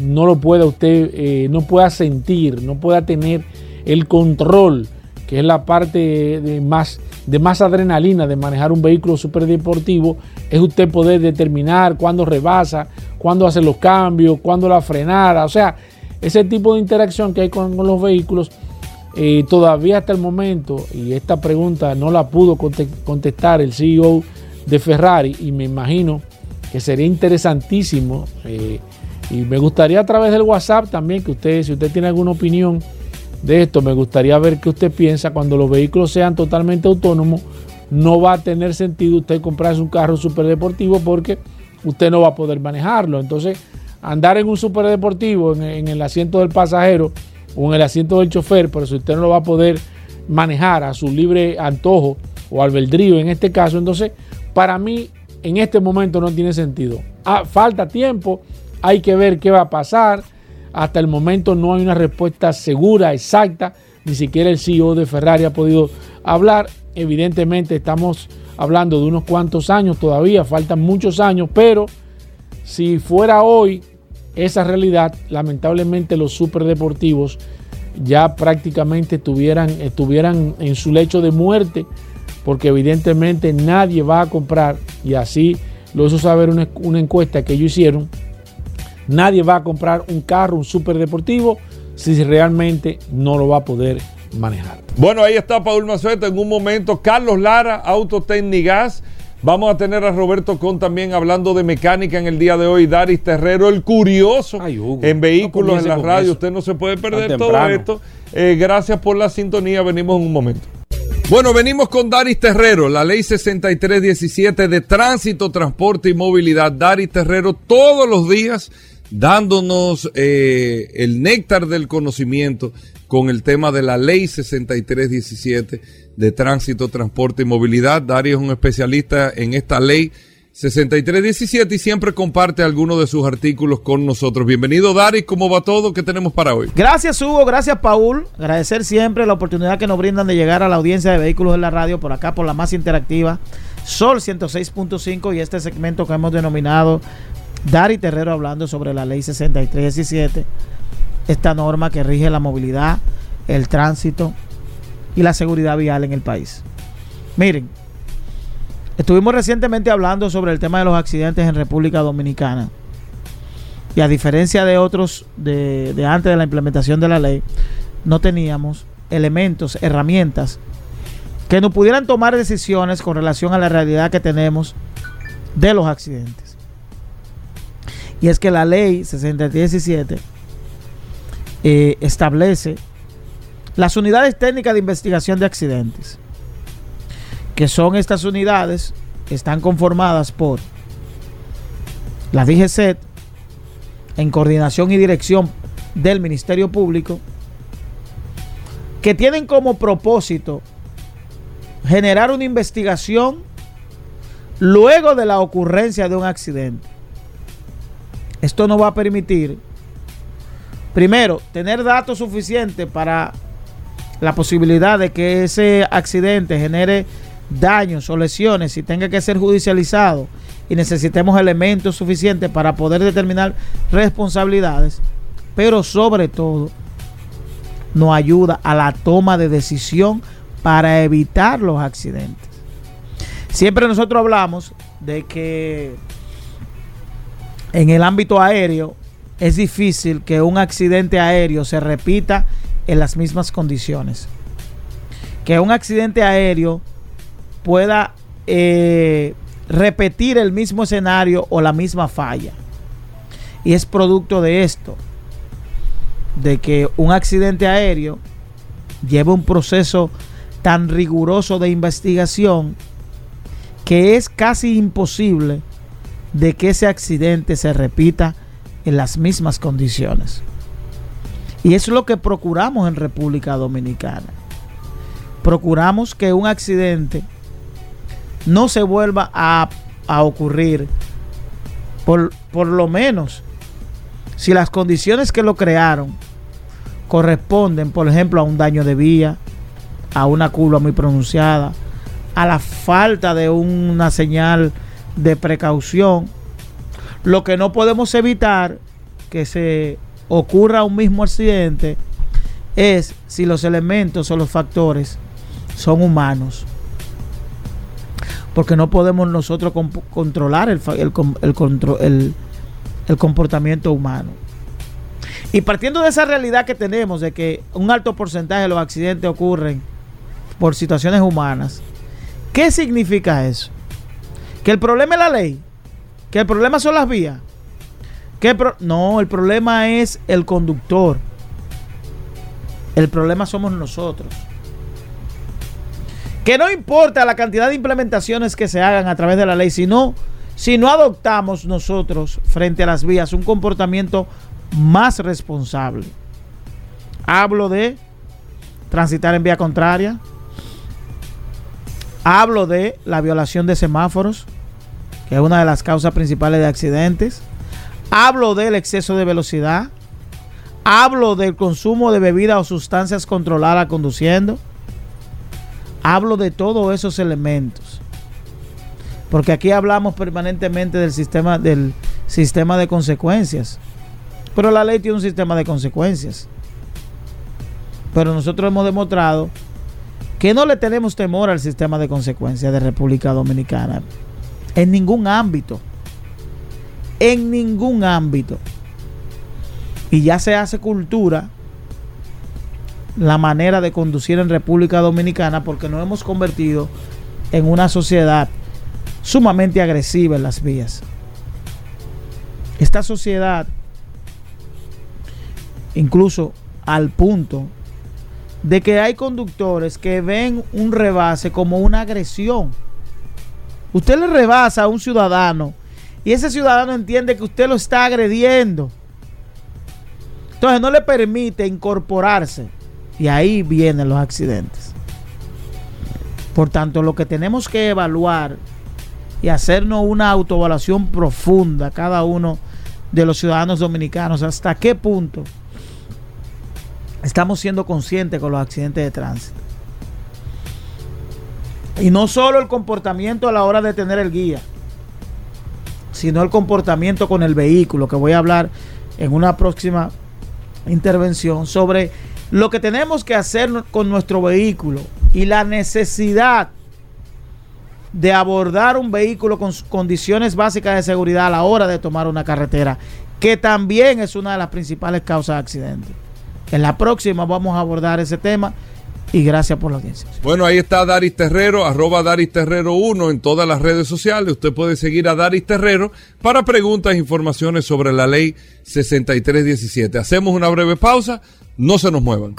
no lo pueda usted, eh, no pueda sentir, no pueda tener el control, que es la parte de más, de más adrenalina de manejar un vehículo superdeportivo, es usted poder determinar cuándo rebasa, cuándo hace los cambios, cuándo la frenada, o sea, ese tipo de interacción que hay con, los vehículos, todavía hasta el momento, y esta pregunta no la pudo contestar el CEO de Ferrari, y me imagino que sería interesantísimo. Eh, y me gustaría a través del WhatsApp también que usted, si usted tiene alguna opinión de esto, me gustaría ver qué usted piensa cuando los vehículos sean totalmente autónomos, no va a tener sentido usted comprarse un carro superdeportivo porque usted no va a poder manejarlo. Entonces, andar en un superdeportivo en, en el asiento del pasajero o en el asiento del chofer, pero si usted no lo va a poder manejar a su libre antojo o albedrío en este caso, entonces para mí en este momento no tiene sentido. Ah, falta tiempo, hay que ver qué va a pasar. Hasta el momento no hay una respuesta segura, exacta. Ni siquiera el CEO de Ferrari ha podido hablar. Evidentemente estamos hablando de unos cuantos años todavía, faltan muchos años, pero si fuera hoy esa realidad, lamentablemente los superdeportivos ya prácticamente estuvieran, estuvieran en su lecho de muerte, porque evidentemente nadie va a comprar, y así lo hizo saber una, una encuesta que ellos hicieron, nadie va a comprar un carro, un superdeportivo, si realmente no lo va a poder manejar.
Bueno, ahí está Paul Mazueta en un momento. Carlos Lara, Autotecnigas. Vamos a tener a Roberto Con también hablando de mecánica en el día de hoy. Daris Terrero, el curioso
Ay, Hugo,
en vehículos,
no
en la radio.
eso.
Usted no se puede perder todo esto. Eh, gracias por la sintonía. Venimos en un momento. Bueno, venimos con Daris Terrero, la ley 6317 de tránsito, transporte y movilidad. Daris Terrero todos los días dándonos eh, el néctar del conocimiento con el tema de la ley 6317 de tránsito, transporte y movilidad. Daris es un especialista en esta ley 6317 y siempre comparte algunos de sus artículos con nosotros. Bienvenido Daris, ¿cómo va todo? ¿Qué tenemos para hoy?
Gracias Hugo, gracias Paul. Agradecer siempre la oportunidad que nos brindan de llegar a la audiencia de vehículos en la radio por acá, por la más interactiva, Sol 106.5 y este segmento que hemos denominado Dari Terrero hablando sobre la ley 6317, esta norma que rige la movilidad, el tránsito y la seguridad vial en el país. Miren, estuvimos recientemente hablando sobre el tema de los accidentes en República Dominicana. Y a diferencia de otros de, de antes de la implementación de la ley, no teníamos elementos, herramientas que nos pudieran tomar decisiones con relación a la realidad que tenemos de los accidentes. Y es que la ley 6317 eh, establece las unidades técnicas de investigación de accidentes, que son estas unidades, están conformadas por la DGCET, en coordinación y dirección del Ministerio Público, que tienen como propósito generar una investigación luego de la ocurrencia de un accidente. Esto no va a permitir, primero, tener datos suficientes para la posibilidad de que ese accidente genere daños o lesiones y tenga que ser judicializado y necesitemos elementos suficientes para poder determinar responsabilidades, pero sobre todo nos ayuda a la toma de decisión para evitar los accidentes. Siempre nosotros hablamos de que en el ámbito aéreo es difícil que un accidente aéreo se repita en las mismas condiciones. Que un accidente aéreo pueda eh, repetir el mismo escenario o la misma falla. Y es producto de esto, de que un accidente aéreo lleva un proceso tan riguroso de investigación que es casi imposible de que ese accidente se repita en las mismas condiciones. Y eso es lo que procuramos en República Dominicana. Procuramos que un accidente no se vuelva a, a ocurrir, por, por lo menos si las condiciones que lo crearon corresponden, por ejemplo, a un daño de vía, a una curva muy pronunciada, a la falta de una señal de precaución. Lo que no podemos evitar que se ocurra un mismo accidente es si los elementos o los factores son humanos. Porque no podemos nosotros controlar el, el- el comportamiento humano. Y partiendo de esa realidad que tenemos de que un alto porcentaje de los accidentes ocurren por situaciones humanas, ¿qué significa eso? Que el problema es la ley, que el problema son las vías. Que pro- no, el problema es el conductor. El problema somos nosotros. Que no importa la cantidad de implementaciones que se hagan a través de la ley, sino si no adoptamos nosotros frente a las vías un comportamiento más responsable. Hablo de transitar en vía contraria. Hablo de la violación de semáforos, que es una de las causas principales de accidentes. Hablo del exceso de velocidad. Hablo del consumo de bebidas o sustancias controladas conduciendo. Hablo de todos esos elementos. Porque aquí hablamos permanentemente del sistema, del sistema de consecuencias. Pero la ley tiene un sistema de consecuencias. Pero nosotros hemos demostrado que no le tenemos temor al sistema de consecuencias de República Dominicana. En ningún ámbito. En ningún ámbito. Y ya se hace cultura la manera de conducir en República Dominicana porque nos hemos convertido en una sociedad sumamente agresiva en las vías. Esta sociedad, incluso al punto de que hay conductores que ven un rebase como una agresión. Usted le rebasa a un ciudadano y ese ciudadano entiende que usted lo está agrediendo. Entonces no le permite incorporarse y ahí vienen los accidentes. Por tanto, lo que tenemos que evaluar y hacernos una autoevaluación profunda cada uno de los ciudadanos dominicanos, hasta qué punto estamos siendo conscientes con los accidentes de tránsito. Y no solo el comportamiento a la hora de tener el guía, sino el comportamiento con el vehículo, que voy a hablar en una próxima intervención sobre lo que tenemos que hacer con nuestro vehículo y la necesidad de abordar un vehículo con condiciones básicas de seguridad a la hora de tomar una carretera, que también es una de las principales causas de accidentes. En la próxima vamos a abordar ese tema y gracias por la audiencia.
Bueno, ahí está Daris Terrero, arroba Daris Terrero 1 en todas las redes sociales. Usted puede seguir a Daris Terrero para preguntas e informaciones sobre la ley 6317. Hacemos una breve pausa, no se nos muevan.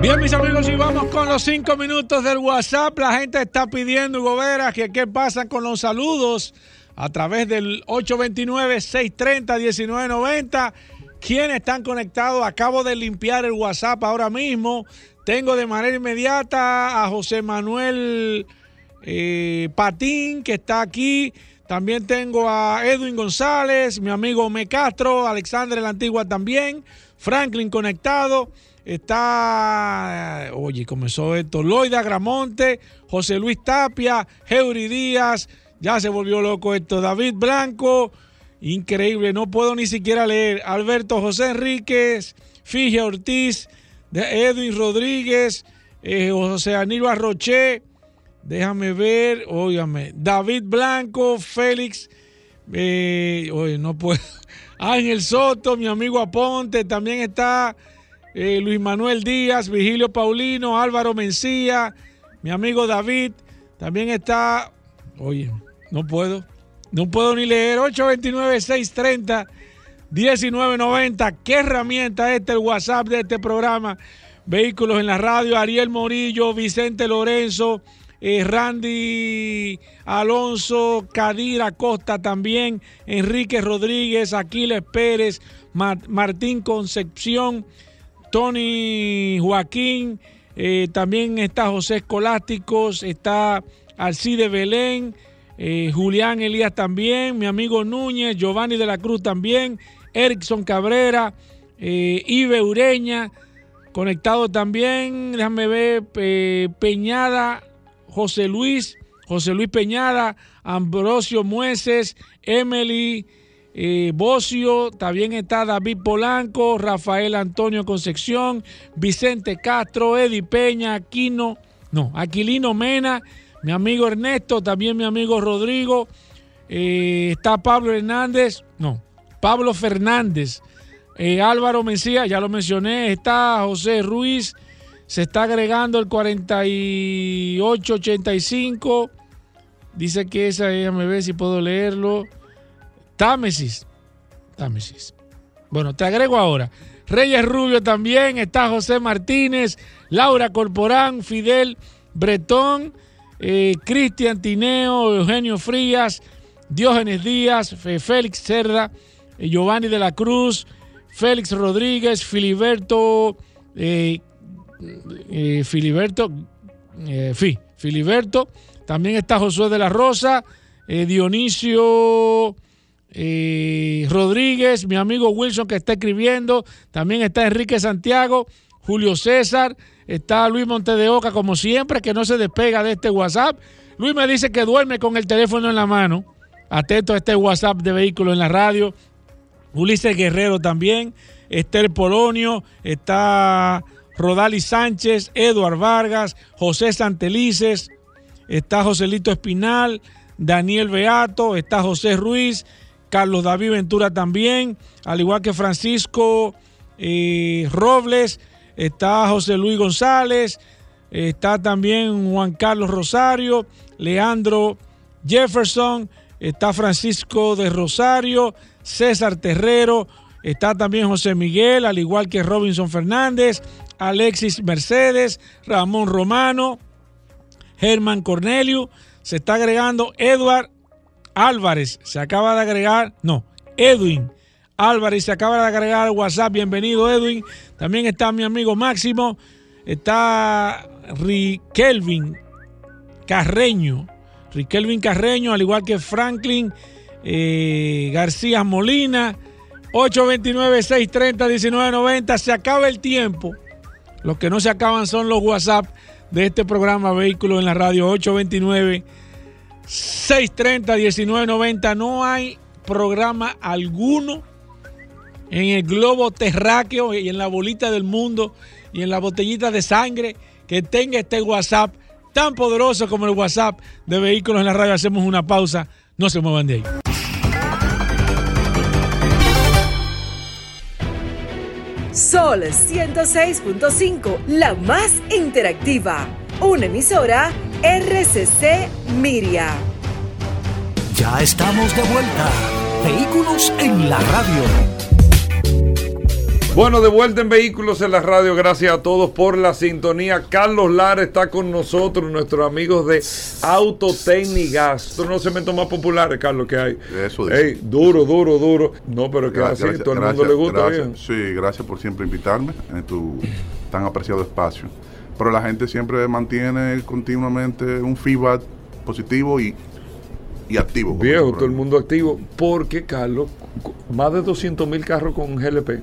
Bien, mis amigos, y vamos con los cinco minutos del WhatsApp. La gente está pidiendo, Hugo Vera, que qué pasa con los saludos a través del 829-630-1990. ¿Quiénes están conectados? Acabo de limpiar el WhatsApp ahora mismo. Tengo de manera inmediata a José Manuel eh, Patín, que está aquí. También tengo a Edwin González, mi amigo Me Castro, Alexander la Antigua también, Franklin conectado. Está, oye, comenzó esto, Loida Gramonte, José Luis Tapia, Heuri Díaz, ya se volvió loco esto. David Blanco, increíble, no puedo ni siquiera leer. Alberto José Enríquez, Fige Ortiz, Edwin Rodríguez, eh, José Aníbal Roche, déjame ver, óigame, David Blanco, Félix, eh, oye, no puedo. *laughs* Ángel Soto, mi amigo Aponte, también está eh, Luis Manuel Díaz, Vigilio Paulino, Álvaro Mencía, mi amigo David, también está, oye, no puedo. No puedo ni leer. 829-630-1990. ¿Qué herramienta es este el WhatsApp de este programa? Vehículos en la radio. Ariel Morillo, Vicente Lorenzo, eh, Randy Alonso, Cadira Costa también, Enrique Rodríguez, Aquiles Pérez, Martín Concepción, Tony Joaquín. Eh, también está José Escolásticos, está Alcide Belén. Eh, Julián Elías también, mi amigo Núñez, Giovanni de la Cruz también, Erickson Cabrera, eh, Ibe Ureña, conectado también, déjame ver, Peñada, José Luis, José Luis Peñada, Ambrosio Mueces, Emily eh, Bocio, también está David Polanco, Rafael Antonio Concepción, Vicente Castro, Eddie Peña, Aquino, no, Aquilino Mena, mi amigo Ernesto, también mi amigo Rodrigo. Eh, está Pablo Hernández, no, Pablo Fernández. Eh, Álvaro Mencía, ya lo mencioné. Está José Ruiz. Se está agregando el 4885. Dice que esa, déjame ver si puedo leerlo. Támesis. Támesis. Bueno, te agrego ahora. Reyes Rubio también, está José Martínez, Laura Corporán, Fidel Bretón, eh, Cristian Tineo, Eugenio Frías, Diógenes Díaz, Félix Cerda, eh, Giovanni de la Cruz, Félix Rodríguez, Filiberto, eh, Filiberto, Fi, Filiberto, también está Josué de la Rosa, Dionisio Rodríguez, mi amigo Wilson que está escribiendo, también está Enrique Santiago, Julio César, está Luis Montedeoca como siempre, que no se despega de este WhatsApp. Luis me dice que duerme con el teléfono en la mano, atento a este WhatsApp de vehículos en la radio. Ulises Guerrero también, Esther Polonio, está Rodali Sánchez, Eduard Vargas, José Santelices, está Joselito Espinal, Daniel Beato, está José Ruiz, Carlos David Ventura también, al igual que Francisco eh, Robles, está José Luis González, está también Juan Carlos Rosario, Leandro Jefferson, está Francisco de Rosario, César Terrero, está también José Miguel, al igual que Robinson Fernández, Alexis Mercedes, Ramón Romano, Germán Cornelio, se está agregando Edward Álvarez, se acaba de agregar, no, Edwin Álvarez se acaba de agregar WhatsApp, bienvenido Edwin, también está mi amigo Máximo, está Riquelvin Carreño, Riquelvin Carreño, al igual que Franklin eh, García Molina, 829-630-1990, se acaba el tiempo. Los que no se acaban son los WhatsApp de este programa Vehículos en la Radio. 829-630-1990. No hay programa alguno en el globo terráqueo y en la bolita del mundo y en la botellita de sangre que tenga este WhatsApp tan poderoso como el WhatsApp de Vehículos en la Radio. Hacemos una pausa. No se muevan de ahí.
Sol 106.5, la más interactiva. Una emisora RCC Miria.
Ya estamos de vuelta. Vehículos en la radio.
Bueno, de vuelta en Vehículos en la Radio, gracias a todos por la sintonía. Carlos Lara está con nosotros, nuestros amigos de Autotécnicas. Estos son los cementos más populares, Carlos, que hay.
Eso dice.
Ey, duro, duro, duro. No, pero que
Gracias,
así, todo el
gracias,
mundo le gusta bien.
Sí, gracias por siempre invitarme en tu tan apreciado espacio. Pero la gente siempre mantiene continuamente un feedback positivo y, y activo.
Viejo, todo el mundo activo. Porque, Carlos, más de 200 mil carros con GLP.
Eh,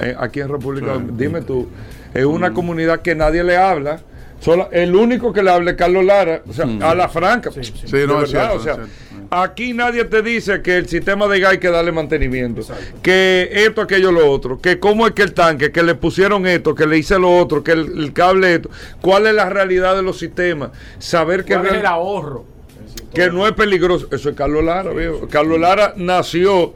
eh, aquí en República
Sí.
Dime tú, es una comunidad que nadie le habla. Solo, el único que le habla es Carlos Lara, o sea, a la franca.
Sí,
De
no, es
verdad,
cierto,
o sea,
es cierto.
aquí nadie te dice que el sistema de gas hay que darle mantenimiento, que esto, aquello, lo otro, que cómo es que el tanque, que le pusieron esto, que le hice lo otro, que el, el cable esto, cuál es la realidad de los sistemas, saber que,
¿Cuál es el ahorro?
Que no es peligroso. Eso es Carlos Lara, viejo. Carlos Lara nació,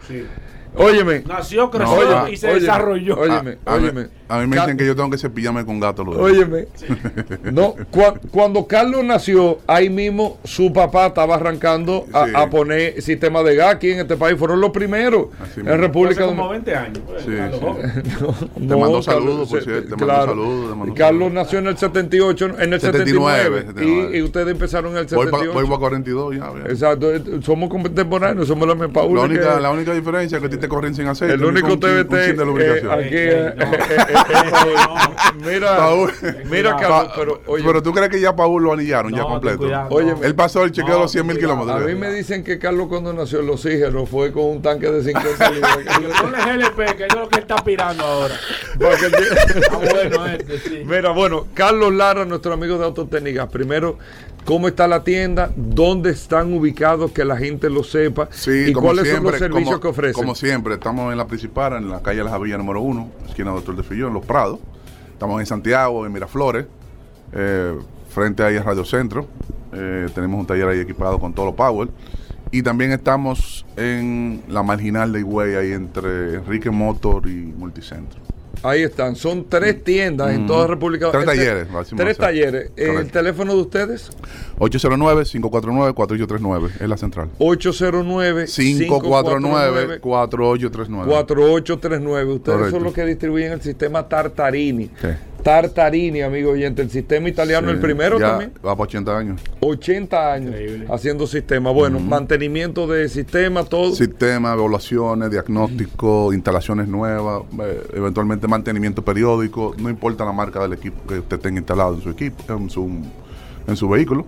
óyeme,
Nació, creció y se
óyeme,
desarrolló.
óyeme,
a, a mí-
óyeme.
a mí me dicen que yo tengo que cepillarme con gato los dedos.
Óyeme, no, cua- cuando Carlos nació, ahí mismo su papá estaba arrancando a,
Sí.
a poner sistema de gas aquí en este país. Fueron los primeros
Así
en. República
Hace como
Dominicana.
20 años. pues,
Sí,
los
sí. *laughs* Te mandó saludos, por cierto, te mandó saludos, te mandó
Carlos
saludos.
nació en el 78, en el 79,
79,
y, y ustedes empezaron en el
Voy
78.
para 42 ya.
Exacto, somos contemporáneos, somos la misma.
La única, la única diferencia es que a ti te corren sin aceite.
el único TBT
chin de lubricación.
eh, eh, eh, *laughs* mira, mira,
Pa-
Carlos, pero oye,
pero tú crees que ya Paul lo anillaron ya
No, ten
completo.
cuidado,
Oye,
no.
Él pasó el chequeo de los 100 mil kilómetros.
A mí me dicen que Carlos cuando nació el oxígeno fue con un tanque de 50 *laughs* libras.
Ponle GLP, que es lo que está aspirando ahora. Ah, bueno, este, sí.
Mira, bueno, Carlos Lara, nuestro amigo de Autotécnicas. Primero, ¿cómo está la tienda? ¿Dónde están ubicados? Que la gente lo sepa.
Sí,
¿Y cuáles
siempre,
son los servicios
como,
que ofrecen?
Como siempre, estamos en la principal, en la calle La Javilla número 1, esquina Doctor de Fillón, Los Prados. Estamos en Santiago, en Miraflores, eh, frente ahí a Radio Centro. Eh, tenemos un taller ahí equipado con todo lo power. Y también estamos en la marginal de Higüey, ahí entre Enrique Motor y Multicentro.
Ahí están, son tres tiendas en toda República
Tres
el te-
talleres, decimos
Tres talleres. ¿El
Correcto.
teléfono de ustedes?
809-549-4839 es la central.
809
549-4839.
4839. Ustedes
Correcto.
son los que distribuyen el sistema Tartarini.
Sí.
Tartarini, amigo oyente, el sistema italiano,
Sí,
el primero
ya
también.
Va para 80 años.
80 años
Increíble.
haciendo sistema. Bueno, mantenimiento de sistema, todo.
Sistema, evaluaciones, diagnóstico, instalaciones nuevas, eh, eventualmente mantenimiento periódico, no importa la marca del equipo que usted tenga instalado en su equipo, en su, en su vehículo.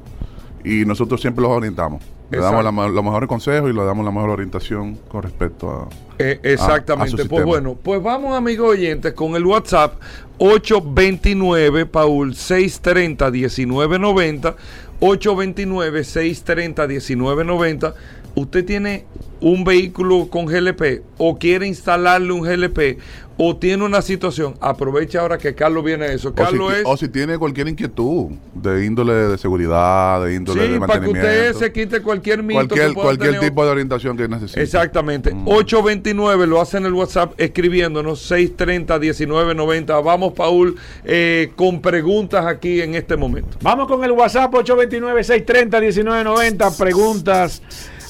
Y nosotros siempre los orientamos. Le
Exacto.
damos la los mejores consejos y le damos la mejor orientación con respecto a...
Eh,
a- a
exactamente.
su
pues bueno, pues vamos, amigos oyentes, con el WhatsApp 829 Paul 630 1990 829 630 1990. Usted tiene un vehículo con GLP o quiere instalarle un GLP o tiene una situación, aprovecha ahora que Carlos viene a eso.
O si,
Carlos es
o si tiene cualquier inquietud de índole de seguridad, de índole
Sí,
de
para que
mantenimiento.
usted se quite cualquier mito que
cualquier
pueda
cualquier
tener
tipo de orientación que necesite.
Exactamente. 829 lo hacen en el WhatsApp escribiéndonos 630 1990. Vamos, Paul, eh, con preguntas aquí en este momento.
Vamos con el WhatsApp 829-630-1990. Preguntas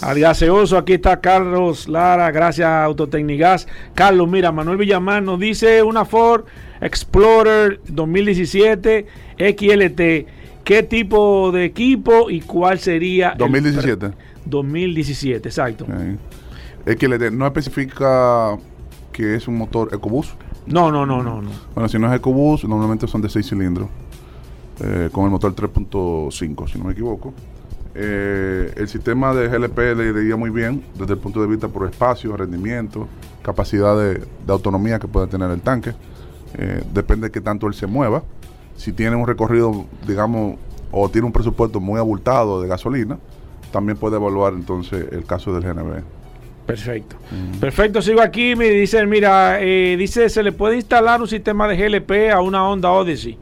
al gaseoso. Aquí está Carlos Lara. Gracias a Autotecnigas. Carlos, mira, Manuel Villamar nos dice una Ford Explorer 2017 XLT. ¿Qué tipo de equipo y cuál sería? el
2017.
pre- 2017, exacto.
Le- no especifica que es un motor EcoBoost.
No, no, no, no, no.
Bueno, si no es EcoBoost, normalmente son de 6 cilindros. eh, con el motor 3.5, si no me equivoco. Eh, el sistema de GLP le iría muy bien desde el punto de vista por espacio, rendimiento, capacidad de, de autonomía que puede tener el tanque. Eh, depende de qué tanto él se mueva. Si tiene un recorrido, digamos, o tiene un presupuesto muy abultado de gasolina, también puede evaluar entonces el caso del GNB.
Perfecto. Perfecto, sigo aquí. Me dicen, mira, eh, dice, se le puede instalar un sistema de GLP a una Honda Odyssey.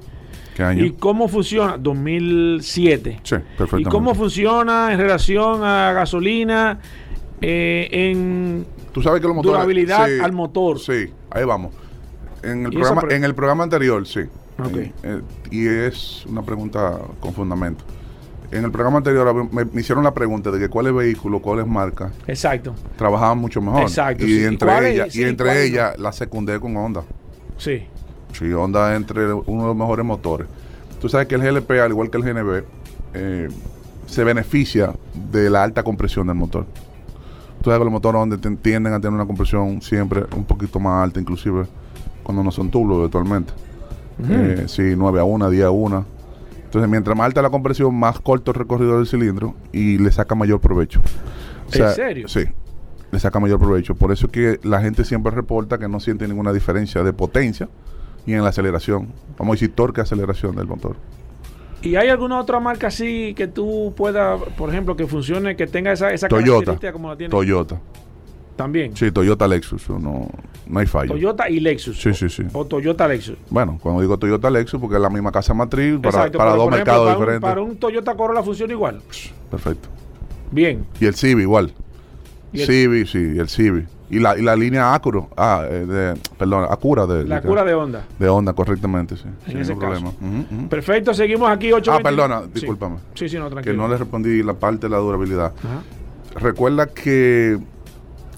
¿Qué año?
¿Y cómo funciona? 2007.
Sí,
¿Y
perfectamente.
cómo funciona en relación a gasolina eh, en
Tú sabes que los motores.
Durabilidad al motor.
Sí, ahí vamos. En el,
¿Y
programa, en el programa anterior, sí.
Ok.
Eh, eh, y es una pregunta con fundamento. En el programa anterior me, me hicieron la pregunta de que cuáles vehículos, cuáles marcas
Exacto.
trabajaban mucho mejor.
Exacto,
Y
sí.
entre ellas, y entre
¿cuáles
ellas la secundé con Honda.
Sí.
Sí, Honda entre uno de los mejores motores. Tú sabes que el GLP, al igual que el GNB, eh, se beneficia de la alta compresión del motor. Tú sabes que los motores Honda ten- tienden a tener una compresión siempre un poquito más alta, inclusive cuando no son tubos actualmente. Eh, sí, 9 a 1, 10 a 1. Entonces, mientras más alta la compresión, más corto el recorrido del cilindro y le saca mayor provecho.
¿En serio?
Sí, le saca mayor provecho. Por eso es que la gente siempre reporta que no siente ninguna diferencia de potencia y en la aceleración. Vamos a decir torque aceleración del motor.
¿Y hay alguna otra marca así que tú puedas, por ejemplo, que funcione, que tenga esa, esa
Toyota.
característica como la tiene?
Toyota.
También.
Sí, Toyota Lexus. No, no hay fallo.
Toyota y Lexus.
Sí, sí, sí.
O Toyota Lexus.
Bueno, cuando digo Toyota Lexus, porque es la misma casa matriz para,
Exacto,
para dos
ejemplo,
mercados
un-
diferentes.
para un Toyota Corolla funciona igual.
Perfecto.
Bien.
Y el Civi igual.
¿Y el-
Civi, sí, y el Civi. Y la, y la línea Acura, ah, eh, de, perdón, Acura de,
La cura de onda.
de Honda, correctamente, sí.
En ese caso.
problema.
Perfecto, seguimos aquí 8
Ah, perdona, discúlpame.
Sí, sí, no, tranquilo.
Que no le respondí la parte de la durabilidad.
Ajá.
Recuerda que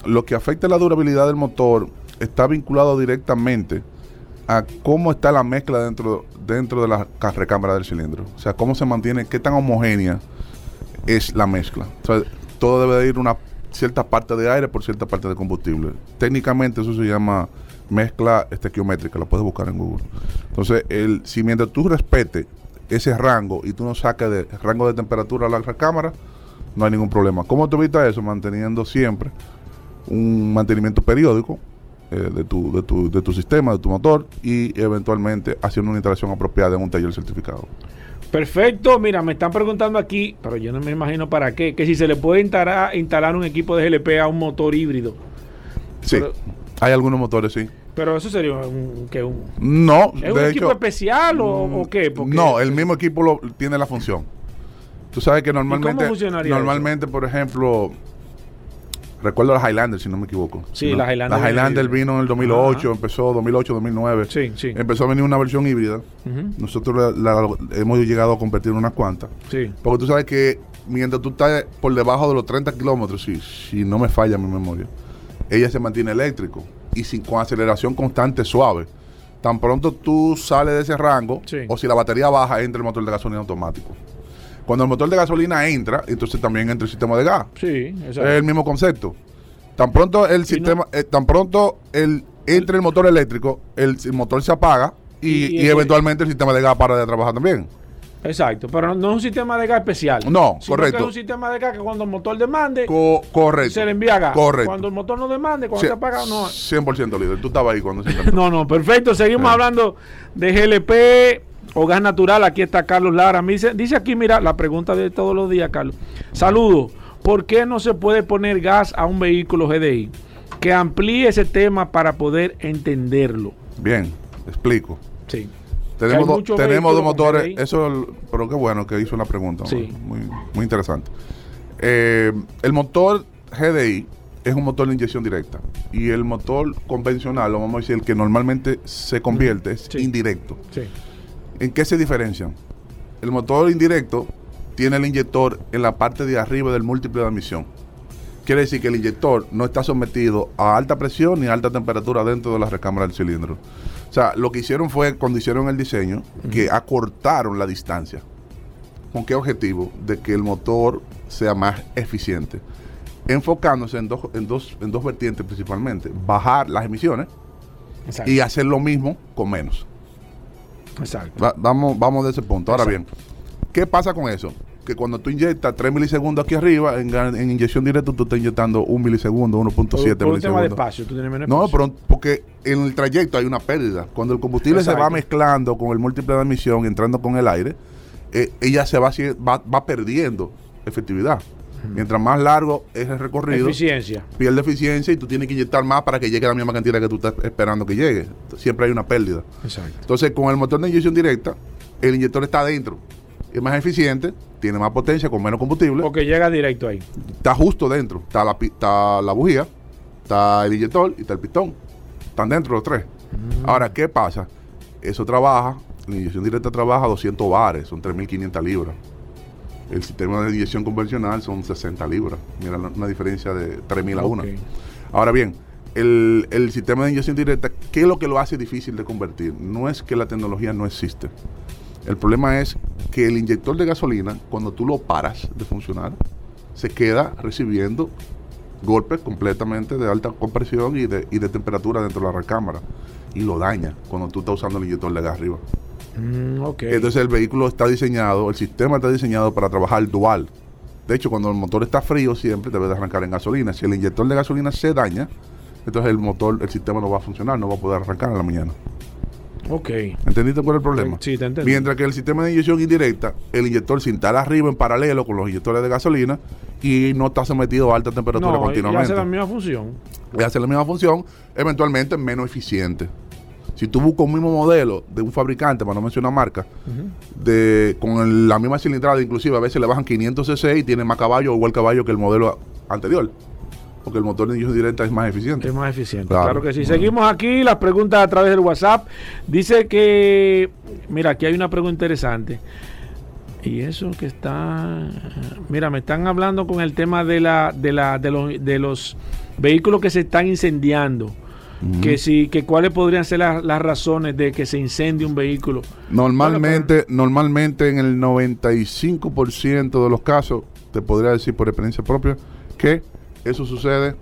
lo que afecta la durabilidad del motor está vinculado directamente a cómo está la mezcla dentro, dentro de la recámara del cilindro. O sea, cómo se mantiene, qué tan homogénea es la mezcla. O sea, todo debe de ir una cierta parte de aire por cierta parte de combustible. Técnicamente eso se llama mezcla estequiométrica, lo puedes buscar en Google. Entonces, el, si mientras tú respetes ese rango y tú no saques de rango de temperatura a la recámara, no hay ningún problema. ¿Cómo tú evitas eso? Manteniendo siempre un mantenimiento periódico eh, de, tu, de, tu, de tu sistema, de tu motor y eventualmente haciendo una instalación apropiada en un taller certificado.
Perfecto, mira, me están preguntando aquí, pero yo no me imagino para qué, que si se le puede instalar, instalar un equipo de GLP a un motor híbrido.
Sí,
Pero-
hay algunos motores, sí.
Pero eso sería un, que un,
No,
¿Es un equipo especial o, o qué? Porque-
no, el mismo equipo lo, tiene la función. Tú sabes que normalmente,
funcionaría
normalmente, por ejemplo, Recuerdo la Highlander, si no me equivoco.
Sí,
¿no?
la Highlander
La Highlander vino en el 2008,
Ajá.
empezó 2008, 2009.
Sí, sí.
Empezó a venir una versión híbrida. Nosotros la- la- hemos llegado a convertir en unas cuantas.
Sí.
Porque tú sabes que mientras tú estás por debajo de los 30 kilómetros, si, si no me falla mi memoria, ella se mantiene eléctrico y sin, con aceleración constante suave. Tan pronto tú sales de ese rango,
Sí.
o si la batería baja, entra el motor de gasolina automático. Cuando el motor de gasolina entra, entonces también entra el sistema de gas.
Sí,
Es
exacto.
el mismo concepto. Tan pronto el sistema, eh, tan pronto el entre el motor eléctrico, el, el motor se apaga y,
Y-
y
y-
eventualmente el sistema de gas para de trabajar también.
Exacto, pero no, es un sistema de gas especial.
No, correcto.
que es un sistema de gas que cuando el motor demande,
Co- correcto.
se le envía gas.
Correcto.
Cuando el motor no demande, cuando se apaga, no.
100% líder. Tú estabas ahí cuando se. *laughs*
No, no, perfecto. Seguimos
Sí.
hablando de GLP o gas natural. Aquí está Carlos Lara. Me dice, dice aquí, mira, la pregunta de todos los días, Carlos. Saludos. ¿Por qué no se puede poner gas a un vehículo GDI? Que amplíe ese tema para poder entenderlo.
Bien, explico.
Sí.
Tenemos, do- tenemos dos motores.
GDI.
Eso, pero qué bueno que hizo la pregunta.
Sí.
Muy, muy interesante. Eh, el motor GDI es un motor de inyección directa. Y el motor convencional, o vamos a decir, el que normalmente se convierte, es
Sí.
indirecto.
Sí.
¿En qué se diferencian? El motor indirecto tiene el inyector en la parte de arriba del múltiple de admisión. Quiere decir que el inyector no está sometido a alta presión ni a alta temperatura dentro de la recámara del cilindro. O sea, lo que hicieron fue, cuando hicieron el diseño, que acortaron la distancia. ¿Con qué objetivo? De que el motor sea más eficiente. Enfocándose en dos, en dos, en dos vertientes principalmente. Bajar las emisiones
Exacto.
y hacer lo mismo con menos.
Exacto.
Va- vamos, vamos de ese punto. Ahora
Exacto.
bien, ¿qué pasa con eso? Que cuando tú inyectas 3 milisegundos aquí arriba, en, inyección directa tú estás inyectando 1 milisegundo, 1.7
Por, por un tema de
milisegundos.
espacio, tú tienes menos
No,
espacio.
pero porque en el trayecto hay una pérdida. Cuando el combustible se va mezclando con el múltiple de admisión, entrando con el aire, eh, ella se va, va, va perdiendo efectividad. Mientras más largo es el recorrido,
Eficiencia.
pierde eficiencia y tú tienes que inyectar más para que llegue la misma cantidad que tú estás esperando que llegue. Siempre hay una pérdida.
Exacto.
Entonces, con el motor de inyección directa, el inyector está adentro. Es más eficiente, tiene más potencia, con menos combustible.
Porque llega directo ahí.
Está justo dentro. Está la, está la bujía, está el inyector y está el pistón. Están dentro los tres. Ahora, ¿qué pasa? Eso trabaja, la inyección directa trabaja a 200 bares, son 3.500 libras. El sistema de inyección convencional son 60 libras. Mira, una diferencia de 3.000 a 1.
Ok.
Ahora bien, el, el sistema de inyección directa, ¿qué es lo que lo hace difícil de convertir? No es que la tecnología no existe. El problema es que el inyector de gasolina, cuando tú lo paras de funcionar, se queda recibiendo golpes completamente de alta compresión y de, y de temperatura dentro de la recámara. Y lo daña cuando tú estás usando el inyector de gas arriba.
Mm.
Entonces el vehículo está diseñado, el sistema está diseñado para trabajar dual. De hecho, cuando el motor está frío, siempre debe de arrancar en gasolina. Si el inyector de gasolina se daña, entonces el motor, el sistema no va a funcionar, no va a poder arrancar en la mañana.
ok.
¿Entendiste cuál es el problema?
Sí, te entendí.
Mientras que el sistema de inyección indirecta, el inyector se instala arriba en paralelo con los inyectores de gasolina y no está sometido a alta temperatura
No, y
continuamente.
hace la misma función.
y hace la misma función, eventualmente menos eficiente. Si tú buscas un mismo modelo de un fabricante, para no mencionar marca, de, con el- la misma cilindrada, inclusive a veces le bajan 500 cc y tiene más caballo o igual caballo que el modelo anterior. Porque el motor de inyección directa es más eficiente.
Es más eficiente.
Claro.
Claro, que sí. Seguimos aquí las preguntas a través del WhatsApp. Dice que, mira, aquí hay una pregunta interesante. Y eso que está, mira, me están hablando con el tema de la, de la, de los, de los vehículos que se están incendiando. Que sí, que cuáles podrían ser las, las razones de que se incendie un vehículo.
Normalmente, normalmente en el 95% de los casos, te podría decir por experiencia propia, que eso sucede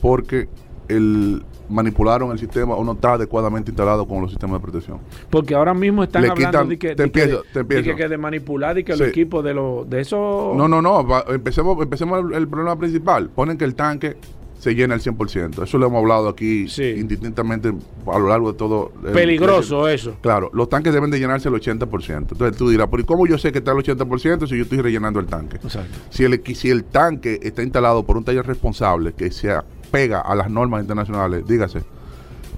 porque el, manipularon el sistema o no está adecuadamente instalado con los sistemas de protección.
Porque ahora mismo están
Le
hablando
quitan-
de que,
te
de que-
empiezo, te
de que- que de manipular y que
Sí.
los equipos de los de eso
No, no, no, empecemos, empecemos el, el problema principal. Ponen que el tanque se llena al 100%. Eso lo hemos hablado aquí
Sí.
indistintamente a lo largo de todo. el-
peligroso eso.
Claro, los tanques deben de llenarse el 80%. Entonces tú dirás, ¿pero y cómo yo sé que está el 80% si yo estoy rellenando el tanque?
Exacto.
Si el, si el tanque está instalado por un taller responsable que se pega a las normas internacionales, dígase,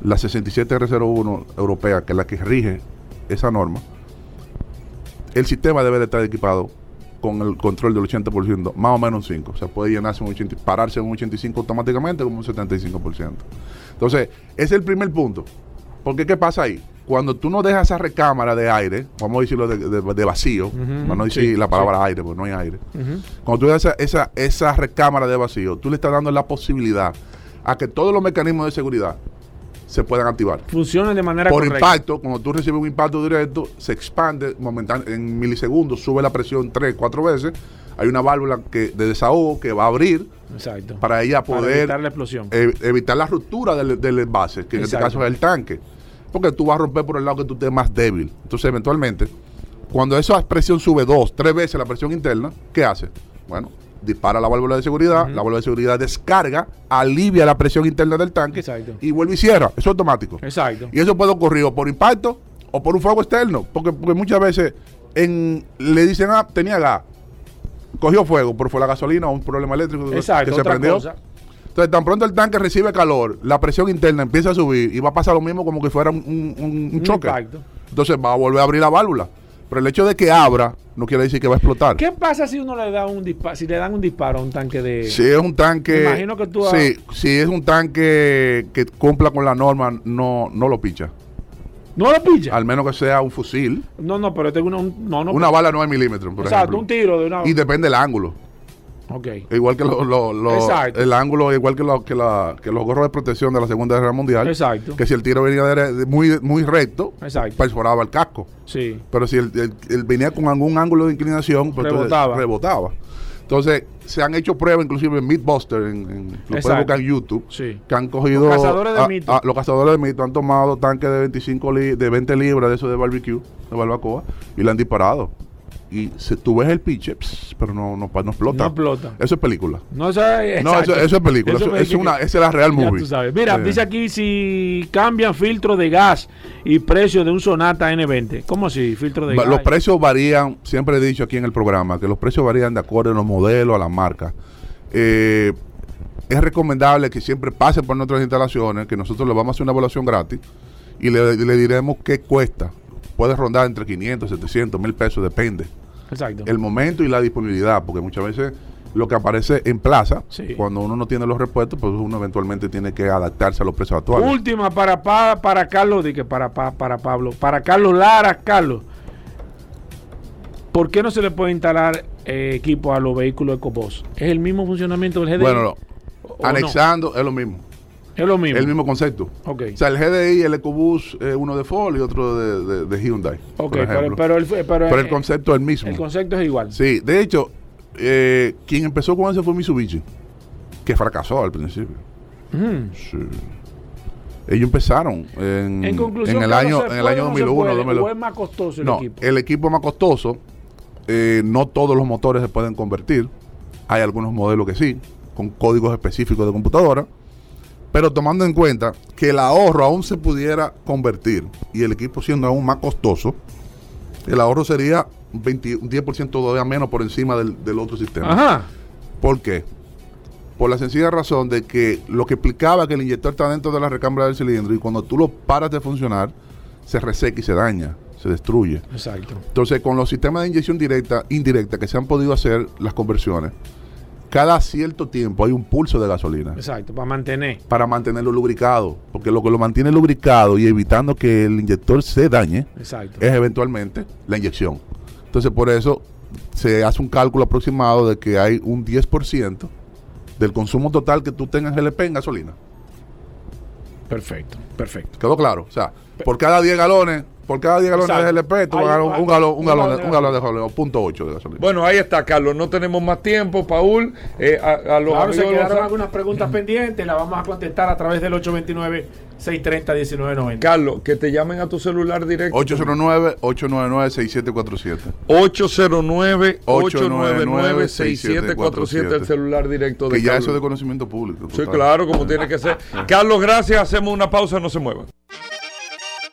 la 67R01 europea, que es la que rige esa norma, el sistema debe de estar equipado con el control del 80%, más o menos un 5. O sea, puede llenarse un 80, pararse un 85 automáticamente como un 75%. Entonces, ese es el primer punto. Porque ¿qué pasa ahí? Cuando tú no dejas esa recámara de aire, vamos a decirlo de, de- de vacío, para no decir
sí,
la palabra aire, porque no hay aire. Cuando tú dejas esa, esa, esa recámara de vacío, tú le estás dando la posibilidad a que todos los mecanismos de seguridad se puedan activar.
Funcionan de manera
Por
correcta.
impacto, cuando tú recibes un impacto directo, se expande momentáne- en milisegundos, sube la presión tres, cuatro veces. Hay una válvula que, de desahogo que va a abrir
Exacto.
para ella
Para
poder
evitar la explosión.
eh, evitar la ruptura del, del envase, que en este caso es el tanque. Porque tú vas a romper por el lado que tú estés más débil. Entonces, eventualmente, cuando esa presión sube dos, tres veces la presión interna, ¿qué hace? Bueno, dispara la válvula de seguridad, la válvula de seguridad descarga, alivia la presión interna del tanque
Exacto.
y vuelve y cierra. Eso es automático.
Exacto.
Y eso puede ocurrir o por impacto o por un fuego externo. Porque, porque muchas veces en, le dicen, ah, tenía gas, cogió fuego, pero fue la gasolina o un problema eléctrico que-
Exacto,
que se
otra
prendió.
cosa.
Entonces, tan pronto el tanque recibe calor, la presión interna empieza a subir y va a pasar lo mismo como que fuera Un choque.
impacto.
Entonces va a volver a abrir la válvula. Pero el hecho de que abra no quiere decir que va a explotar.
¿Qué pasa si uno le da un disparo, si le dan un disparo a un tanque de
Si es un tanque.
Me imagino que tú
si es un tanque que cumpla con la norma, no, no lo picha.
no lo pilla?
Al menos que sea un fusil.
No, no, pero tengo una un- no, no,
una bala 9 milímetros, por
Exacto,
ejemplo.
un tiro de una
Y depende del ángulo.
Ok.
Igual que, lo- lo- lo-
Exacto.
el ángulo, igual que, que, la- que los gorros de protección de la Segunda Guerra Mundial.
Exacto.
Que si el tiro venía de- de muy, muy recto,
Exacto.
perforaba el casco.
Sí.
Pero si él, él- él venía con algún ángulo de inclinación, pues entonces
Rebotaba.
rebotaba. Entonces, se han hecho pruebas, inclusive en Mythbuster, en, en, lo pueden buscar en YouTube,
Sí.
que han cogido.
Los cazadores de
a-
mito.
a- los cazadores de mito han tomado tanques de 25 li- de 20 libras de eso de barbecue, de barbacoa, y le han disparado. Y se, tú ves el piche, pss, pero no, no, no explota.
No explota.
Eso es película.
No, eso es,
No, eso, eso es película. Eso, es una, esa es la real
Ya
movie.
tú sabes. Mira,
Sí.
dice aquí si cambian filtro de gas y precio de un Sonata N20. ¿Cómo así? Filtro de
Va-
gas.
Los precios varían, siempre he dicho aquí en el programa, que los precios varían de acuerdo a los modelos, a las marcas. Eh, es recomendable que siempre pase por nuestras instalaciones, que nosotros le vamos a hacer una evaluación gratis y le, le diremos qué cuesta. Puede rondar entre 500, 700, mil pesos, depende.
Exacto.
El momento y la disponibilidad, porque muchas veces lo que aparece en plaza,
Sí.
cuando uno no tiene los repuestos, pues uno eventualmente tiene que adaptarse a los precios actuales.
Última para, pa- para Carlos, di que para, pa- para Pablo, para Carlos Lara, Carlos. ¿Por qué no se le puede instalar eh, equipo a los vehículos EcoBoss? ¿Es el mismo funcionamiento del GDI?
Bueno, no.
¿O no?
anexando es lo mismo.
Es lo mismo.
El mismo concepto.
Ok.
O sea, el GDI, el EcoBoost, eh, uno de Ford y otro de, de- de Hyundai.
Ok, pero, el, pero,
Pero el
eh,
concepto es el mismo.
el concepto es igual.
Sí, de hecho, eh, quien empezó con eso fue Mitsubishi, que fracasó al principio. Sí. Ellos empezaron en,
En conclusión,
en el
¿qué
año,
no
en el
puede,
año
no se
2001.
puede?
2002.
¿O es más costoso el
no,
equipo?
el equipo más costoso. eh, no todos los motores se pueden convertir. Hay algunos modelos que sí, con códigos específicos de computadora. Pero tomando en cuenta que el ahorro aún se pudiera convertir y el equipo siendo aún más costoso, el ahorro sería un, 20 un 10% todavía menos por encima del, del otro sistema.
Ajá.
¿Por qué? Por la sencilla razón de que lo que explicaba que el inyector está dentro de la recámara del cilindro y cuando tú lo paras de funcionar, se reseca y se daña, se destruye.
Exacto.
Entonces, con los sistemas de inyección directa, indirecta que se han podido hacer las conversiones, cada cierto tiempo hay un pulso de gasolina
Exacto. Para mantener.
para mantenerlo lubricado, porque lo que lo mantiene lubricado y evitando que el inyector se dañe
Exacto.
es eventualmente la inyección. Entonces, por eso se hace un cálculo aproximado de que hay un 10% del consumo total que tú tengas GLP en gasolina.
Perfecto. Perfecto.
¿Quedó claro? O sea, por cada 10 galones, por cada 10 galones
Exacto.
de GLP, tú vas a ganar un, galón, un galón, un galón de gasolina, punto 8 de gasolina.
Bueno, ahí está, Carlos. No tenemos más tiempo, Paul. Eh, a, a los
Claro, se quedaron
los-
algunas preguntas pendientes, las vamos a contestar a través del 829-630-1990.
Carlos, que te llamen a tu celular directo.
809-899-6747.
809-899-6747, el celular directo de
Que ya
Carlos.
eso es de conocimiento público.
Sí, claro, como tiene que ser. *laughs* Carlos, gracias. Hacemos una pausa, no se muevan.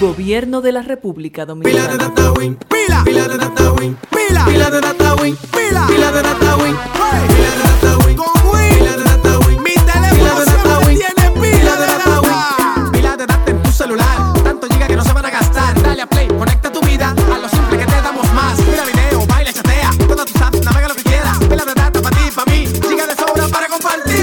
Gobierno de la República
Pila de
Dominicana.
data win, pila, pila de data win, pila, pila de data win, pila, pila de data win, pila de data win, con win, pila de data win, mi teléfono siempre tiene pila de data pila de data en tu celular, tanto giga que no se van a gastar, dale a play, conecta tu vida a lo simple que te damos más, mira video, baila, chatea, todas tus apps, navega lo que quieras, pila de data para ti, para mí, giga de sobra para compartir,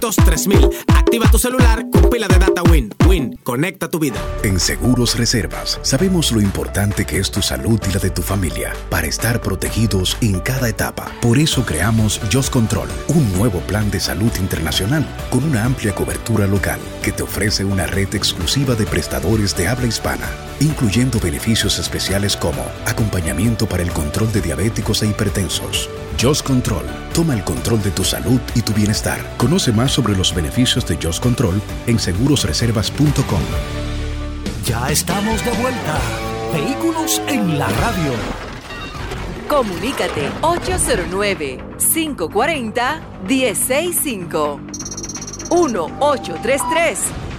809 200 3000 Activa tu celular con pila de data Win. Win, conecta tu vida.
En Seguros Reservas sabemos lo importante que es tu salud y la de tu familia para estar protegidos en cada etapa. Por eso creamos Just Control, un nuevo plan de salud internacional con una amplia cobertura local que te ofrece una red exclusiva de prestadores de habla hispana, incluyendo beneficios especiales como acompañamiento para el control de diabéticos e hipertensos. Just Control, toma el control de tu salud y tu bienestar. Conoce más sobre los beneficios de Just Control en segurosreservas.com.
Ya estamos de vuelta. Vehículos en la radio.
Comunícate 809-540-1065.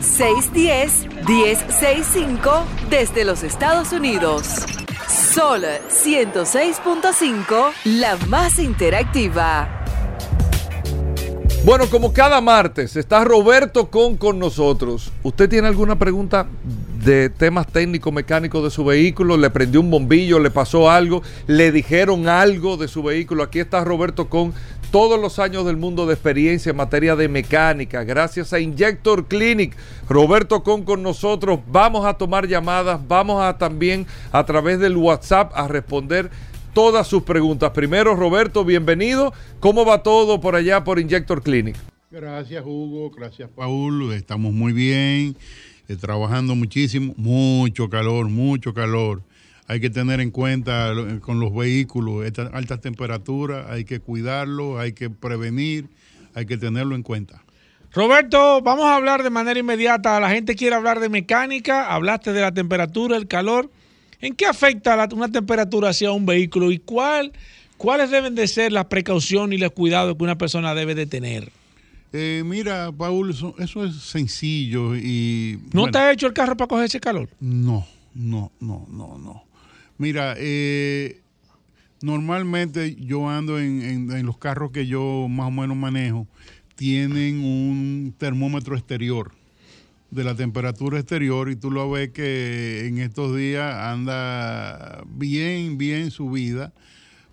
1-833-610-1065 desde los Estados Unidos. Sol 106.5, la más interactiva.
Bueno, como cada martes está Roberto Con con nosotros. ¿Usted tiene alguna pregunta de temas técnicos mecánicos de su vehículo? ¿Le prendió un bombillo? ¿Le pasó algo? ¿Le dijeron algo de su vehículo? Aquí está Roberto Con todos los años del mundo de experiencia en materia de mecánica. Gracias a Injector Clinic. Roberto Con con nosotros. Vamos a tomar llamadas. Vamos a también a través del WhatsApp a responder todas sus preguntas. Primero, Roberto, bienvenido. ¿Cómo va todo por allá por Injector Clinic?
Gracias Hugo, gracias Paul, estamos muy bien, eh, trabajando muchísimo, mucho calor, mucho calor. Hay que tener en cuenta eh, con los vehículos estas altas temperaturas, hay que cuidarlo, hay que prevenir, hay que tenerlo en cuenta.
Roberto, vamos a hablar de manera inmediata. La gente quiere hablar de mecánica. Hablaste de la temperatura, el calor. ¿En qué afecta la- una temperatura hacia un vehículo y cuál, cuáles deben de ser las precauciones y los cuidados que una persona debe de tener?
Eh, mira, Paul, eso, eso es sencillo y...
¿No
bueno,
te ha hecho el carro para coger ese calor?
No, no, no, no, no. Mira, eh, normalmente yo ando en, en- los carros que yo más o menos manejo, tienen un termómetro exterior de la temperatura exterior y tú lo ves que en estos días anda bien, bien subida,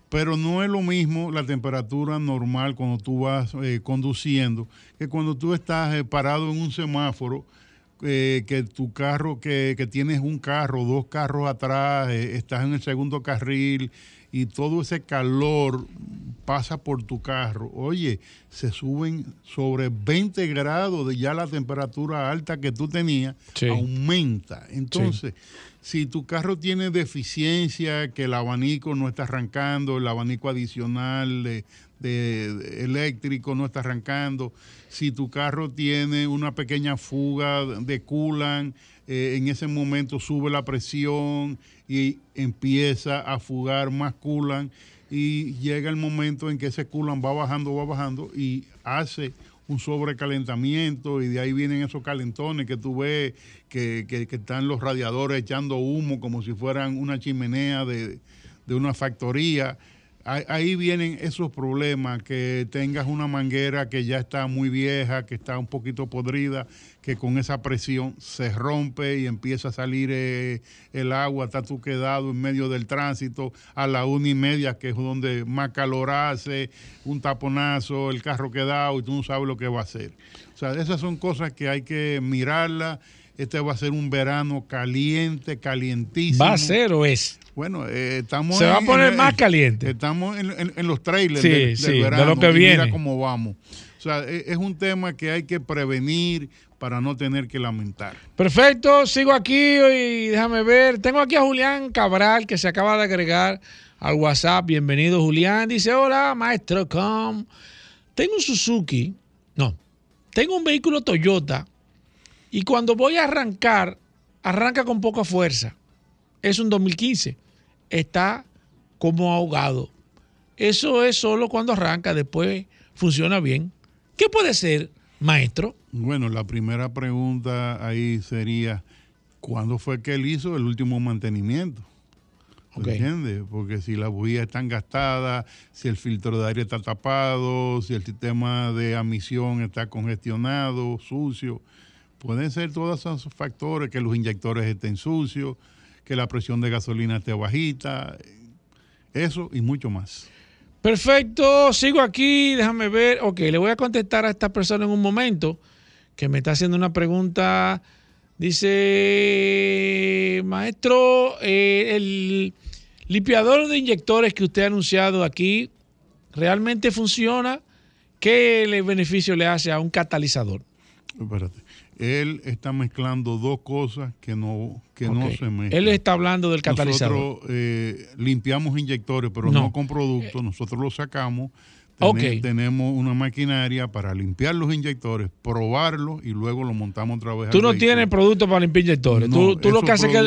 pero no es lo mismo la temperatura normal cuando tú vas eh, conduciendo que cuando tú estás eh, parado en un semáforo eh, que tu carro, que, que tienes un carro, dos carros atrás, eh, estás en el segundo carril y todo ese calor pasa por tu carro. Oye, se suben sobre 20 grados de ya la temperatura alta que tú tenías,
Sí.
aumenta. Entonces, si tu carro tiene deficiencia, que el abanico no está arrancando, el abanico adicional de, de- eléctrico no está arrancando, si tu carro tiene una pequeña fuga de coolant, eh, en ese momento sube la presión y empieza a fugar más coolant y llega el momento en que ese coolant va bajando, va bajando y hace un sobrecalentamiento y de ahí vienen esos calentones que tú ves que, que- que están los radiadores echando humo como si fueran una chimenea de, de una factoría. Ahí, vienen esos problemas, que tengas una manguera que ya está muy vieja, que está un poquito podrida, que con esa presión se rompe y empieza a salir eh, el agua, está tú quedado en medio del tránsito a la una y media, que es donde más calor hace, un taponazo, el carro quedado y tú no sabes lo que va a hacer. O sea, esas son cosas que hay que mirarlas. Este va a ser un verano caliente, calientísimo.
¿Va a ser o es?
Bueno, eh, estamos.
Se va a poner
en-
más caliente.
Estamos en, en- en los trailers
Sí,
del, del
sí, de lo que viene.
Mira cómo vamos. O sea, e- es, un tema que hay que prevenir para no tener que lamentar.
Perfecto, sigo aquí y déjame ver. Tengo aquí a Julián Cabral que se acaba de agregar al WhatsApp. Bienvenido, Julián. Dice: Hola, maestro Com. Tengo un Suzuki. No, tengo un vehículo Toyota y cuando voy a arrancar, arranca con poca fuerza. Es un 2015. Está como ahogado. Eso es solo cuando arranca, después funciona bien. ¿Qué puede ser, maestro?
Bueno, la primera pregunta ahí sería, ¿cuándo fue que él hizo el último mantenimiento? ¿Entiendes? Porque si las bujías están gastadas, si el filtro de aire está tapado, si el sistema de admisión está congestionado, sucio, pueden ser todos esos factores, que los inyectores estén sucios, que la presión de gasolina esté bajita, eso y mucho más.
Perfecto, sigo aquí, déjame ver. Ok, le voy a contestar a esta persona en un momento que me está haciendo una pregunta. Dice, maestro, eh, el limpiador de inyectores que usted ha anunciado aquí, ¿realmente funciona? ¿Qué le- beneficio le hace a un catalizador?
Espérate. Él está mezclando dos cosas que no, que no se mezclan.
Él está hablando del catalizador.
Nosotros eh, limpiamos inyectores, pero no,
No.
con productos. Nosotros los sacamos. Tenemos una maquinaria para limpiar los inyectores, probarlos y luego lo montamos otra vez.
Tú no
vehículo.
tienes producto para limpiar inyectores.
No,
tú, tú lo que haces que...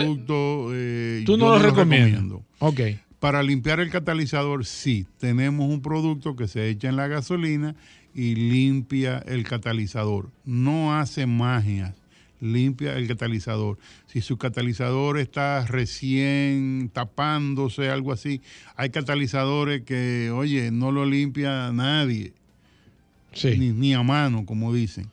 eh,
Tú no los
los
recomiendas.
recomiendo.
Ok.
Para limpiar el catalizador, sí. Tenemos un producto que se echa en la gasolina y limpia el catalizador. No hace magia, limpia el catalizador. Si su catalizador está recién tapándose, algo así, hay catalizadores que, oye, no lo limpia nadie. Ni, ni a mano, como dicen.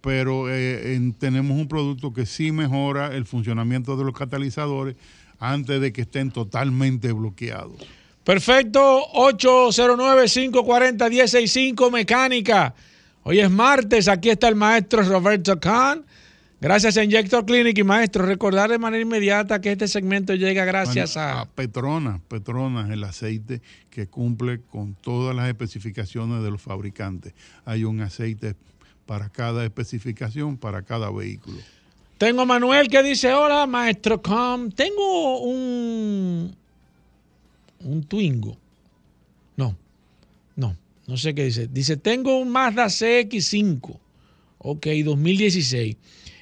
Pero eh, en- tenemos un producto que sí mejora el funcionamiento de los catalizadores antes de que estén totalmente bloqueados.
Perfecto, 809-540-1065 Mecánica. Hoy es martes, aquí está el maestro Roberto Kahn. Gracias a Injector Clinic y maestro, recordar de manera inmediata que este segmento llega gracias
Bueno,
a...
Petronas, Petronas, el aceite que cumple con todas las especificaciones de los fabricantes. Hay un aceite para cada especificación, para cada vehículo.
Tengo a Manuel que dice, hola maestro Kahn, tengo un... un Twingo. No, no, no sé qué dice. Dice, tengo un Mazda CX5, ok, 2016.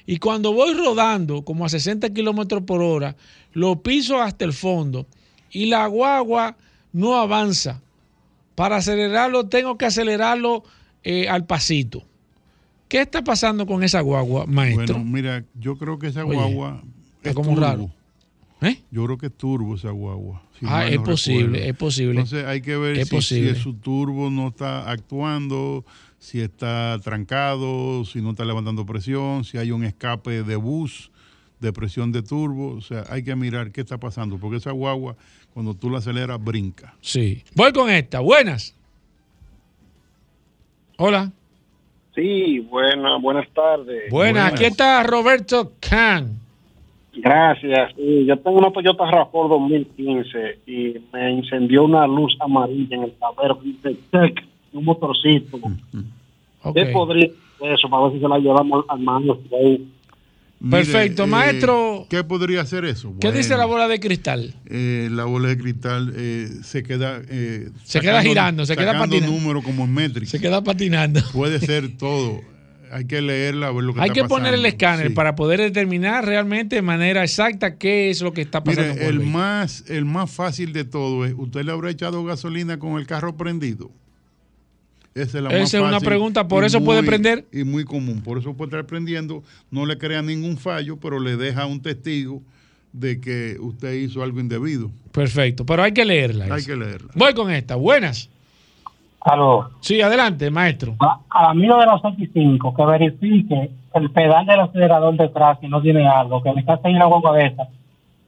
Y cuando voy rodando como a 60 kilómetros por hora, lo piso hasta el fondo y la guagua no avanza. Para acelerarlo tengo que acelerarlo eh, al pasito. ¿Qué está pasando con esa guagua, maestro?
Bueno, mira, yo creo que esa
Oye,
guagua es
como
turbo.
raro. ¿Eh?
Yo creo que es turbo esa guagua. si
Ah, es
no
posible,
recuerdo.
es posible.
Entonces hay que ver
Es
si,
posible.
si su turbo no está actuando, si está trancado, si no está levantando presión, si hay un escape de bus de presión de turbo. O sea, hay que mirar qué está pasando, porque esa guagua, cuando tú la aceleras, brinca.
Sí. Voy con esta. Buenas. Hola.
Sí, buena, buenas tardes.
Buenas. Aquí está Roberto Kahn.
Gracias. Sí, yo tengo una Toyota RAV4 2015 y me incendió una luz amarilla en el tablero. que dice check, un ¿Qué podría ser eso? Para ver si se la llevamos al mano.
Perfecto,
Mire, eh,
maestro.
¿Qué podría hacer eso?
¿Qué dice la bola de cristal?
eh, la bola de cristal eh, se queda eh,
Se queda girando, se queda patinando.
números como en Metric.
Se queda patinando.
Puede ser *laughs* todo. Hay que leerla, ver lo que
Hay
está
que poner el escáner
Sí.
para poder determinar realmente de manera exacta qué es lo que está pasando.
Mire,
el
más, el más fácil de todo es, ¿usted le habrá echado gasolina con el carro prendido? Esa es, la
Esa
más
es una pregunta, ¿por eso puede prender?
Y muy común, por eso puede estar prendiendo, no le crea ningún fallo, pero le deja un testigo de que usted hizo algo indebido.
Perfecto, pero hay que leerla.
Hay
esa.
que leerla.
Voy con esta. Buenas.
Aló.
Sí, adelante, maestro.
A mí de los X5, que verifique el pedal del acelerador detrás si no tiene algo, que me está ahí una guagua de esa.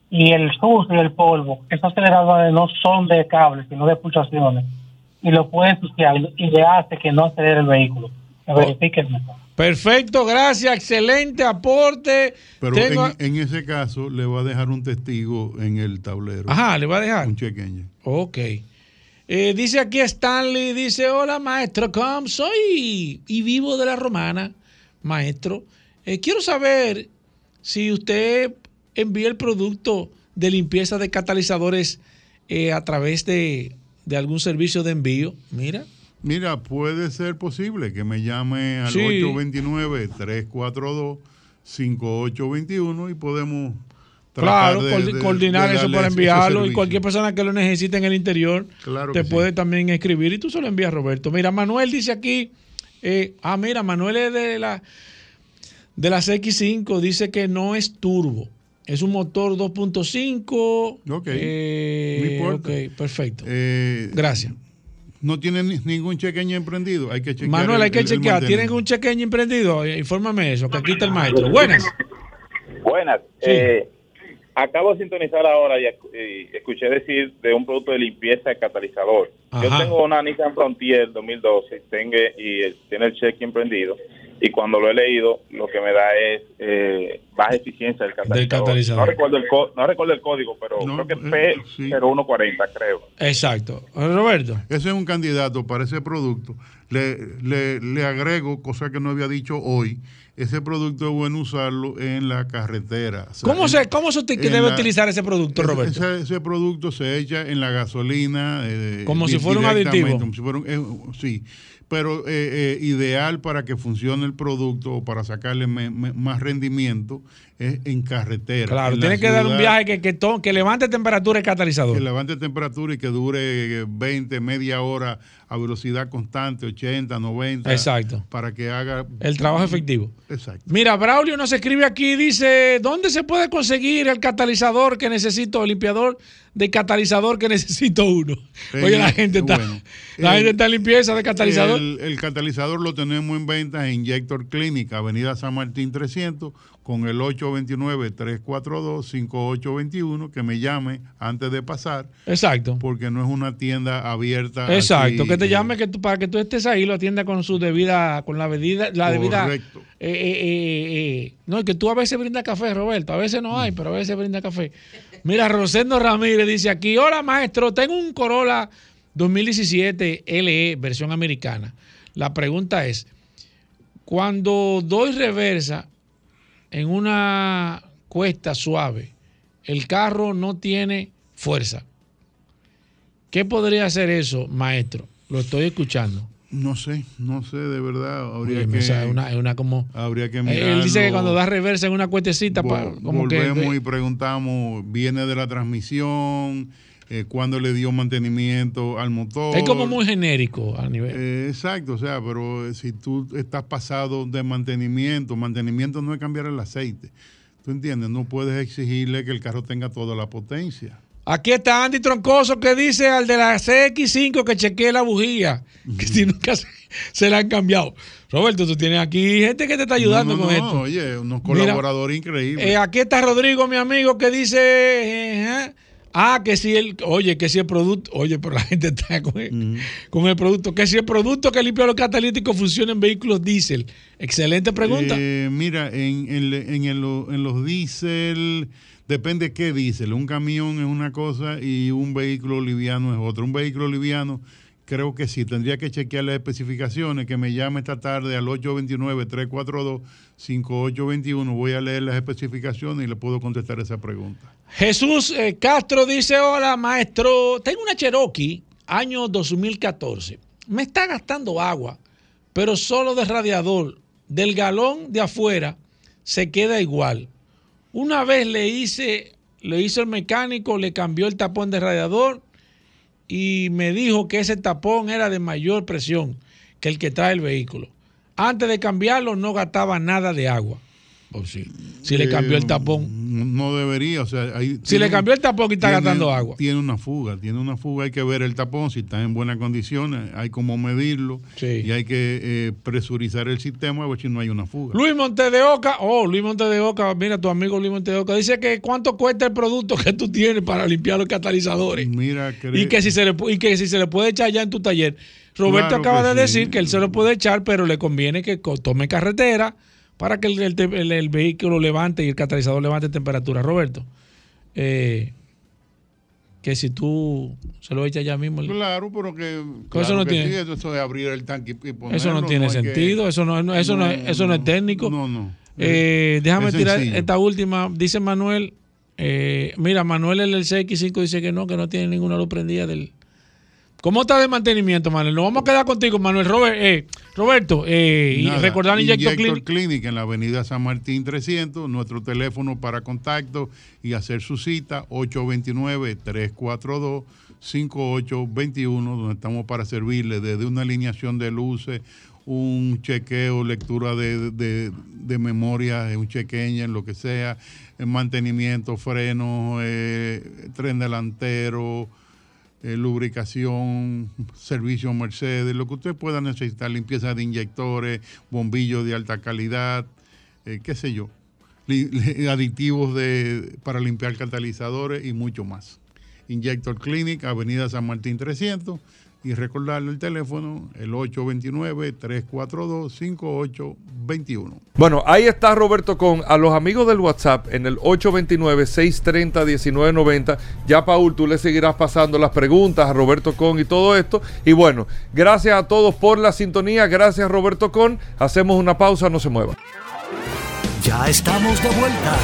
Y el sucio y el polvo, esos aceleradores no son de cables, sino de pulsaciones. Y lo puede ensuciar y le hace que no acelere el vehículo. Que verifique eso.
Perfecto, gracias, excelente aporte.
Pero
Tengo-
en, en ese caso le va a dejar un testigo en el tablero.
Ajá, le va a dejar.
Un engine.
Ok. Eh, dice aquí Stanley, dice, hola maestro, ¿cómo soy? Y vivo de la romana, maestro. Eh, quiero saber si usted envía el producto de limpieza de catalizadores eh, a través de, de algún servicio de envío. Mira.
Mira, puede ser posible que me llame al
Sí.
829-342-5821 y podemos
Claro,
de- de-
coordinar
de
eso para enviarlo y cualquier persona que lo necesite en el interior
Claro
te
sí.
puede también escribir y tú se lo envías, Roberto. Mira, Manuel dice aquí, eh, ah, mira, Manuel es de la de las X5, dice que no es turbo, es un motor 2.5.
Ok,
eh,
no
ok, perfecto.
Eh,
Gracias.
No tiene ni- ningún chequeño emprendido, hay que chequear.
Manuel,
el-
hay que
el- el
chequear. ¿Tienen un chequeño emprendido? Eh, Infórmame eso, que aquí está el maestro. Buenas.
Buenas.
Sí.
Eh, acabo de sintonizar ahora y, esc- y escuché decir de un producto de limpieza de catalizador. Yo tengo una Nissan Frontier 2012 tengo, y el- tiene el cheque emprendido y cuando lo he leído lo que me da es eh, baja eficiencia del catalizador.
catalizador.
No, recuerdo el co- no recuerdo el código, pero creo que es P0140, creo.
Exacto. Roberto.
Ese es un candidato para ese producto. Le, le, le agrego, cosa que no había dicho hoy, ese producto es bueno usarlo en la carretera. O sea,
¿Cómo
en-
se, cómo se debe
la-
utilizar ese producto, Roberto?
Ese, ese producto se echa en la gasolina. eh,
Como si fuera un aditivo.
como si fuera un- eh, sí, pero eh, eh, ideal para que funcione el producto o para sacarle me- me- más rendimiento es en carretera.
Claro,
En
tiene que dar un viaje que, que, to- que levante temperatura el catalizador.
que levante temperatura y que dure eh, 20, media hora a velocidad constante, 80, 90.
Exacto.
Para que haga
El trabajo efectivo.
Exacto.
Mira, Braulio nos escribe aquí, dice, ¿dónde se puede conseguir el catalizador que necesito, el limpiador de catalizador que *laughs* necesito uno? Oye, la gente está,
bueno,
la
el-
gente está en limpieza de catalizador.
El, el catalizador lo tenemos en venta en Injector Clinic, Avenida San Martín 300, con el 829-342-5821, que me llame antes de pasar.
Exacto.
Porque no es una tienda abierta.
Exacto,
así,
que te
eh,
llame que tú, para que tú estés ahí, lo atienda con su debida, con la debida, la debida.
Correcto.
eh, eh, eh, eh, no, que tú a veces brindas café, Roberto, a veces no hay, pero a veces brinda café. Mira, Rosendo Ramírez dice aquí, hola maestro, tengo un Corolla 2017 LE, versión americana. La pregunta es, cuando doy reversa en una cuesta suave, el carro no tiene fuerza. ¿Qué podría hacer eso, maestro? Lo estoy escuchando.
No sé, no sé, de verdad. Habría
Oye,
que,
es una, como.
habría que
Él
mirarlo.
dice que cuando da reversa en una cuestecita,
Vo-
pa- como que.
volvemos y preguntamos, ¿viene de la transmisión? Eh, ¿Cuándo le dio mantenimiento al motor?
Es como muy genérico a nivel.
Eh, exacto, o sea, pero eh, si tú estás pasado de mantenimiento, mantenimiento no es cambiar el aceite. ¿Tú entiendes? No puedes exigirle que el carro tenga toda la potencia.
Aquí está Andy Troncoso que dice al de la CX5 que chequee la bujía, que si nunca se, se la han cambiado. Roberto, tú tienes aquí gente que te está ayudando
No, no,
con
no,
esto.
Oye, unos
Mira,
colaboradores increíbles.
Eh, aquí está Rodrigo, mi amigo, que dice, eh, ah, que si el, oye, que si el producto, oye, pero la gente está con el, con el producto, que si el producto que limpia los catalíticos funciona en vehículos diésel. Excelente pregunta.
Eh, mira, en, en, en el- en los diésel, depende qué diésel. Un camión es una cosa y un vehículo liviano es otra. Un vehículo liviano, creo que sí, tendría que chequear las especificaciones, que me llame esta tarde al 829-342-5821. Voy a leer las especificaciones y le puedo contestar esa pregunta.
Jesús eh, Castro dice, hola maestro, tengo una Cherokee, año 2014. Me está gastando agua, pero solo de radiador. Del galón de afuera se queda igual. Una vez le hice, le hizo el mecánico, le cambió el tapón de radiador y me dijo que ese tapón era de mayor presión que el que trae el vehículo. Antes de cambiarlo no gastaba nada de agua. O sí. Si le cambió el
Eh,
tapón.
No, debería, o sea, ahí
Si le cambió el tapón y está
tiene-
gastando agua.
Tiene una fuga, tiene una fuga, hay que ver el tapón, si está en buenas condiciones, hay como medirlo y hay que eh, presurizar el sistema a ver si no hay una fuga.
Luis Monte de Oca, oh, Luis Monte de Oca, mira tu amigo Luis Monte de Oca, dice que cuánto cuesta el producto que tú tienes para limpiar los catalizadores.
Mira,
Y que si se le, y que si se le puede echar ya en tu taller. Roberto
Claro
acaba de
sí.
decir que él se lo puede echar, pero le conviene que tome carretera para que el, el te- el- el vehículo levante y el catalizador levante temperatura. Roberto, eh, que si tú se lo echas ya mismo.
Claro, pero que,
eso no
que
tiene-
sí, eso es abrir el tanque y ponerlo.
eso no tiene
que-
sentido, eso no, no- eso no, es- eso no es técnico.
No, no.
Eh, déjame
Es
tirar
sencillo.
esta última. Dice Manuel. eh, mira, Manuel el del CX5 dice que no, que no tiene ninguna luz prendida del. ¿Cómo está de mantenimiento, Manuel? Nos vamos a quedar contigo, Manuel. Robert, eh, Roberto, eh, y
Nada,
recordar Injector
Injector
Clinic.
Clinic en la avenida San Martín 300, nuestro teléfono para contacto y hacer su cita 829-342-5821, donde estamos para servirle desde una alineación de luces, un chequeo, lectura de, de, de memoria, un chequeña, en lo que sea, el mantenimiento, frenos, eh, tren delantero, eh, lubricación, servicio Mercedes, lo que usted pueda necesitar, limpieza de inyectores, bombillos de alta calidad, eh, qué sé yo, *laughs* aditivos de, para limpiar catalizadores y mucho más. Injector Clinic, Avenida San Martín 300, y recordarle el teléfono, el 829-342-5821.
Bueno, ahí está Roberto con a los amigos del WhatsApp en el 829-630-1990. Ya, Paul, tú le seguirás pasando las preguntas a Roberto Con y todo esto. Y bueno, gracias a todos por la sintonía. Gracias, Roberto Con. Hacemos una pausa, no se muevan.
Ya estamos de vuelta.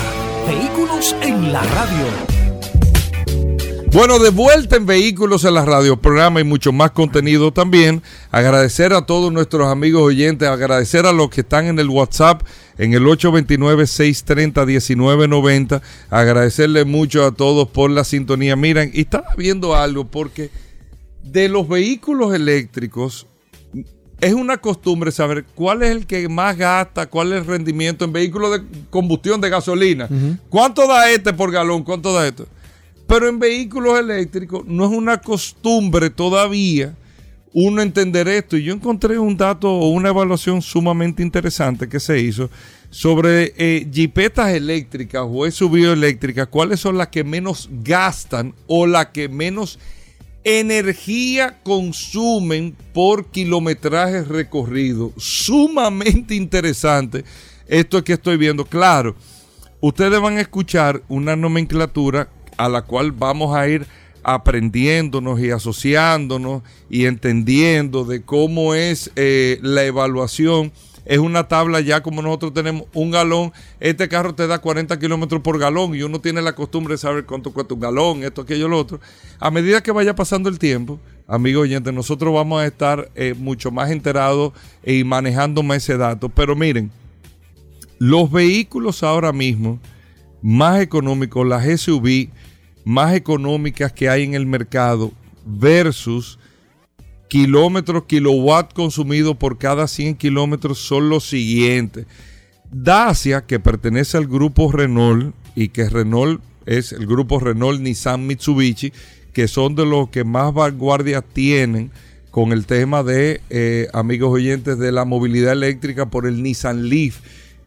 Vehículos en la radio.
Bueno, de vuelta en Vehículos en la Radio, programa y mucho más contenido también. Agradecer a todos nuestros amigos oyentes, agradecer a los que están en el WhatsApp en el 829-630-1990. Agradecerle mucho a todos por la sintonía. Miren, y estaba viendo algo porque de los vehículos eléctricos es una costumbre saber cuál es el que más gasta, cuál es el rendimiento en vehículos de combustión de gasolina. ¿Cuánto da este por galón? ¿Cuánto da esto? Pero en vehículos eléctricos no es una costumbre todavía uno entender esto. Y yo encontré un dato o una evaluación sumamente interesante que se hizo sobre eh, jipetas eléctricas o SUV eléctricas, cuáles son las que menos gastan o las que menos energía consumen por kilometraje recorrido. Sumamente interesante esto que estoy viendo. Claro, ustedes van a escuchar una nomenclatura a la cual vamos a ir aprendiéndonos y asociándonos y entendiendo de cómo es eh, la evaluación. Es una tabla ya como nosotros tenemos un galón. Este carro te da 40 kilómetros por galón y uno tiene la costumbre de saber cuánto cuesta un galón, esto, aquello, lo otro. A medida que vaya pasando el tiempo, amigo oyente, nosotros vamos a estar eh, mucho más enterados y manejando más ese dato. Pero miren, los vehículos ahora mismo más económicos, las SUV más económicas que hay en el mercado versus kilómetros, kilowatt consumido por cada 100 kilómetros son los siguientes. Dacia, que pertenece al grupo Renault y que Renault es el grupo Renault, Nissan, Mitsubishi, que son de los que más vanguardia tienen con el tema de, eh, amigos oyentes, de la movilidad eléctrica por el Nissan Leaf,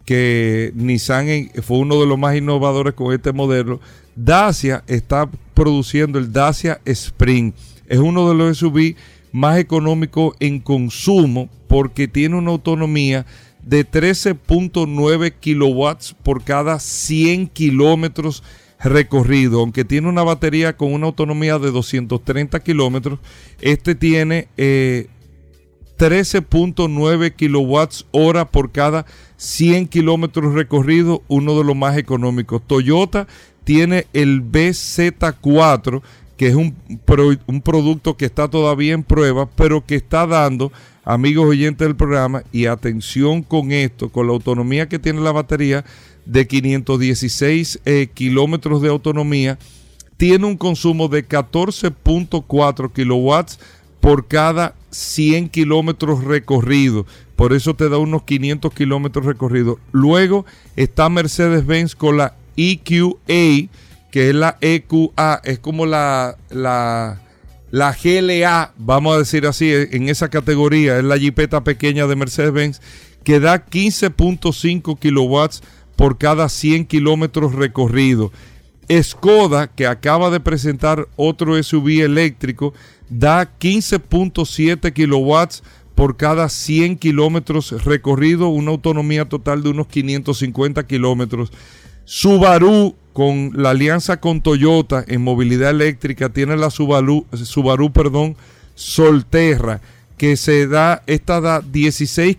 que Nissan fue uno de los más innovadores con este modelo. Dacia está produciendo el Dacia Spring. Es uno de los SUV más económicos en consumo porque tiene una autonomía de 13.9 kilowatts por cada 100 kilómetros recorrido. Aunque tiene una batería con una autonomía de 230 kilómetros, este tiene eh, 13.9 kilowatts hora por cada 100 kilómetros recorridos, uno de los más económicos. Toyota tiene el BZ4, que es un, pro- un producto que está todavía en prueba, pero que está dando, amigos oyentes del programa, y atención con esto, con la autonomía que tiene la batería de 516 eh, kilómetros de autonomía, tiene un consumo de 14.4 kilowatts por cada 100 kilómetros recorridos. Por eso te da unos 500 kilómetros recorridos. Luego está Mercedes-Benz con la EQA, que es la EQA, es como la, la, la GLA, vamos a decir así, en esa categoría, es la jipeta pequeña de Mercedes-Benz, que da 15.5 kilowatts por cada 100 kilómetros recorridos. Skoda, que acaba de presentar otro SUV eléctrico, da 15.7 kilowatts por cada 100 kilómetros recorrido, una autonomía total de unos 550 kilómetros. Subaru, con la alianza con Toyota en movilidad eléctrica, tiene la Subaru, Subaru perdón, Solterra, que se da, esta da 16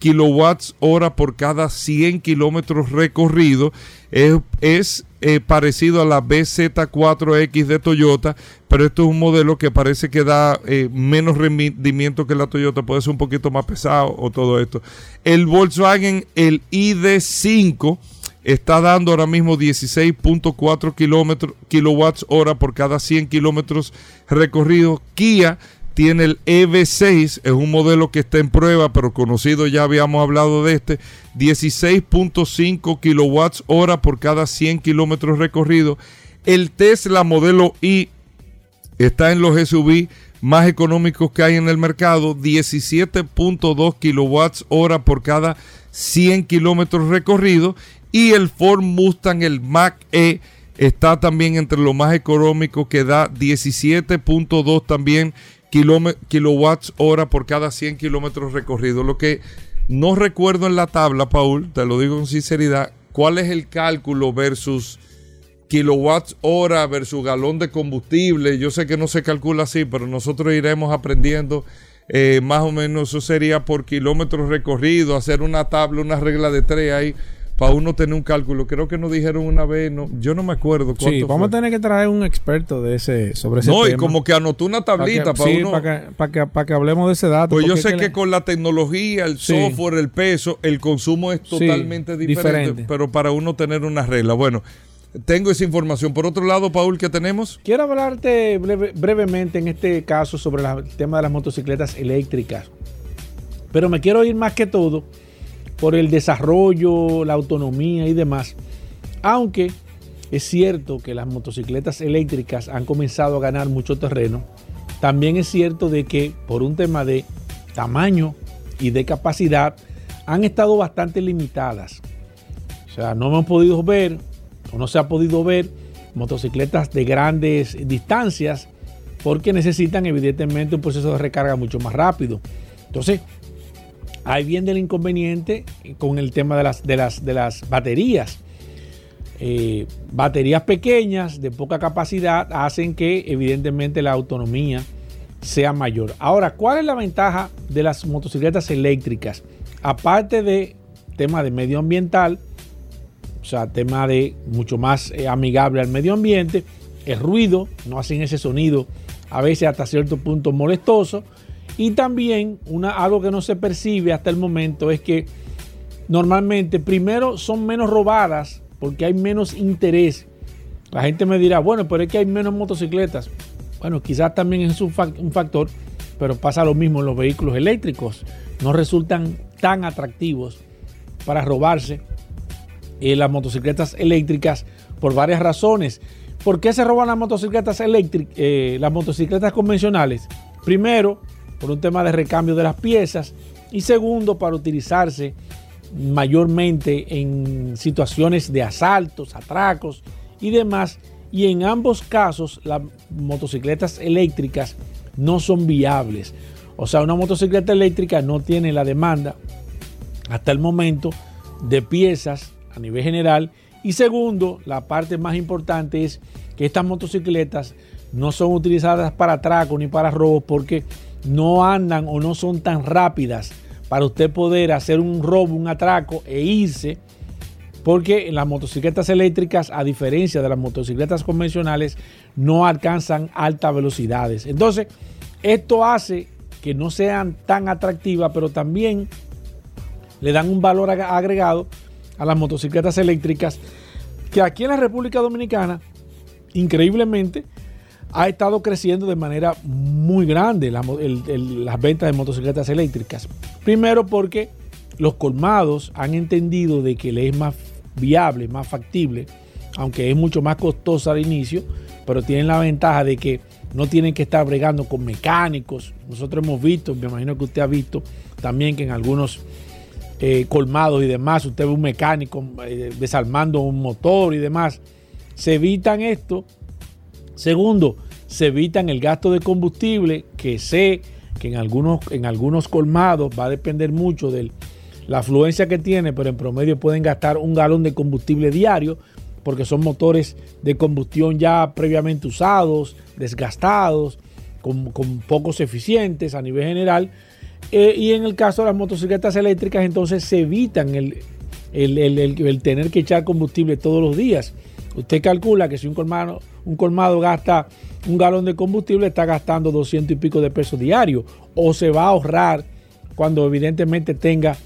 kilowatts hora por cada 100 kilómetros recorridos. Es, es, eh, parecido a la BZ4X de Toyota, pero esto es un modelo que parece que da eh, menos rendimiento que la Toyota, puede ser un poquito más pesado o todo esto. El Volkswagen, el ID5 está dando ahora mismo 16.4 kilómetros, kilowatts hora por cada 100 kilómetros recorridos. Kia tiene el EV6, es un modelo que está en prueba, pero conocido, ya habíamos hablado de este, 16.5 kilowatts hora por cada 100 kilómetros recorridos. El Tesla modelo I está en los SUV más económicos que hay en el mercado, 17.2 kilowatts hora por cada 100 kilómetros recorridos. Y el Ford Mustang, el Mac E, está también entre los más económicos que da 17.2 también kilowatts hora por cada 100 kilómetros recorridos. Lo que no recuerdo en la tabla, Paul, te lo digo con sinceridad, cuál es el cálculo versus kilowatts hora versus galón de combustible. Yo sé que no se calcula así, pero nosotros iremos aprendiendo eh, más o menos. Eso sería por kilómetros recorridos, hacer una tabla, una regla de tres ahí para uno tener un cálculo. Creo que nos dijeron una vez, no, yo no me acuerdo cuánto
Sí, vamos a tener que traer un experto de ese sobre ese
no,
tema.
y como que anotó una tablita para,
sí,
uno.
para que, para que, para que hablemos de ese dato.
Pues yo sé
es
que, con la tecnología, el
Sí.
software, el peso, el consumo es
Sí,
totalmente diferente,
diferente.
pero para uno tener una regla. Bueno, tengo esa información. Por otro lado, Paul, ¿qué tenemos?
Quiero hablarte breve- brevemente en este caso sobre la- el tema de las motocicletas eléctricas. Pero me quiero ir más que todo por el desarrollo, la autonomía y demás. Aunque es cierto que las motocicletas eléctricas han comenzado a ganar mucho terreno, también es cierto de que por un tema de tamaño y de capacidad han estado bastante limitadas. O sea, no hemos podido ver o no se ha podido ver motocicletas de grandes distancias porque necesitan evidentemente un proceso de recarga mucho más rápido. Entonces, ahí viene el inconveniente con el tema de las, baterías. Eh, baterías pequeñas de poca capacidad hacen que evidentemente la autonomía sea mayor. Ahora, ¿cuál es la ventaja de las motocicletas eléctricas? Aparte de tema de medioambiental, o sea, tema de mucho más eh, amigable al medio ambiente, el ruido, no hacen ese sonido a veces hasta cierto punto molestoso, y también una, algo que no se percibe hasta el momento es que normalmente primero son menos robadas porque hay menos interés. La gente me dirá, bueno, pero es que hay menos motocicletas. Bueno, quizás también es un, fac- un factor, pero pasa lo mismo en los vehículos eléctricos. No resultan tan atractivos para robarse eh, las motocicletas eléctricas por varias razones. ¿Por qué se roban las motocicletas eléctricas, las motocicletas convencionales? Primero, por un tema de recambio de las piezas y segundo, para utilizarse mayormente en situaciones de asaltos, atracos y demás. Y en ambos casos, las motocicletas eléctricas no son viables. O sea, una motocicleta eléctrica no tiene la demanda hasta el momento de piezas a nivel general. Y segundo, la parte más importante es que estas motocicletas no son utilizadas para atraco ni para robos porque no andan o no son tan rápidas para usted poder hacer un robo, un atraco e irse. Porque las motocicletas eléctricas, a diferencia de las motocicletas convencionales, no alcanzan altas velocidades. Entonces, esto hace que no sean tan atractivas, pero también le dan un valor ag- agregado a las motocicletas eléctricas, que aquí en la República Dominicana, increíblemente, ha estado creciendo de manera muy grande las ventas de motocicletas eléctricas. Primero porque los colmados han entendido de que le es más viable, más factible, aunque es mucho más costosa al inicio, pero tienen la ventaja de que no tienen que estar bregando con mecánicos. Nosotros hemos visto, me imagino que usted ha visto también que en algunos eh, colmados y demás, usted ve un mecánico eh, desarmando un motor y demás. Se evitan esto. Segundo, se evitan el gasto de combustible, que sé que en algunos, en algunos colmados va a depender mucho de la afluencia que tiene, pero en promedio pueden gastar un galón de combustible diario, porque son motores de combustión ya previamente usados, desgastados, con, con pocos eficientes a nivel general. Eh, y en el caso de las motocicletas eléctricas, entonces se evitan el, el- el- el- el tener que echar combustible todos los días. Usted calcula que si un colmado, un colmado gasta un galón de combustible, está gastando 200 y pico de pesos diarios. O se va a ahorrar cuando evidentemente tenga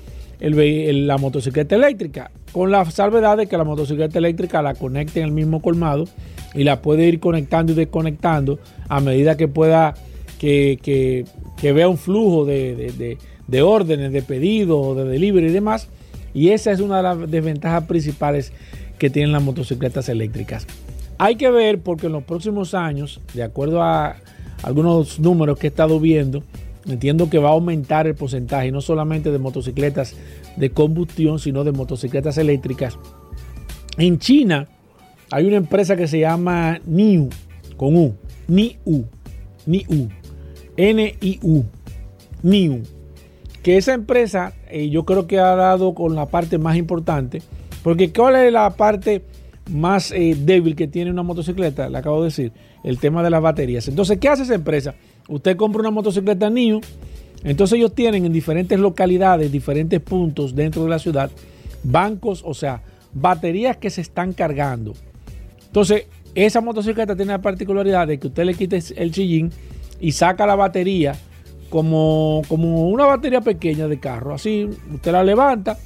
la motocicleta eléctrica. Con la salvedad de que la motocicleta eléctrica la conecte en el mismo colmado y la puede ir conectando y desconectando a medida que pueda, que, que- vea un flujo de, de- de- de órdenes, de pedidos, de delivery y demás. Y esa es una de las desventajas principales que tienen las motocicletas eléctricas. Hay que ver porque en los próximos años, de acuerdo a algunos números que he estado viendo, entiendo que va a aumentar el porcentaje no solamente de motocicletas de combustión, sino de motocicletas eléctricas. En China hay una empresa que se llama NIU, con U, NIU, NIU, N-I-U, NIU, que esa empresa eh, yo creo que ha dado con la parte más importante, porque ¿cuál es la parte más eh, débil que tiene una motocicleta? Le acabo de decir, el tema de las baterías. Entonces, ¿qué hace esa empresa? Usted compra una motocicleta NIO, entonces ellos tienen en diferentes localidades, diferentes puntos dentro de la ciudad, bancos, o sea, baterías que se están cargando. Entonces, esa motocicleta tiene la particularidad de que usted le quite el chillín y saca la batería como, como una batería pequeña de carro. Así, usted la levanta,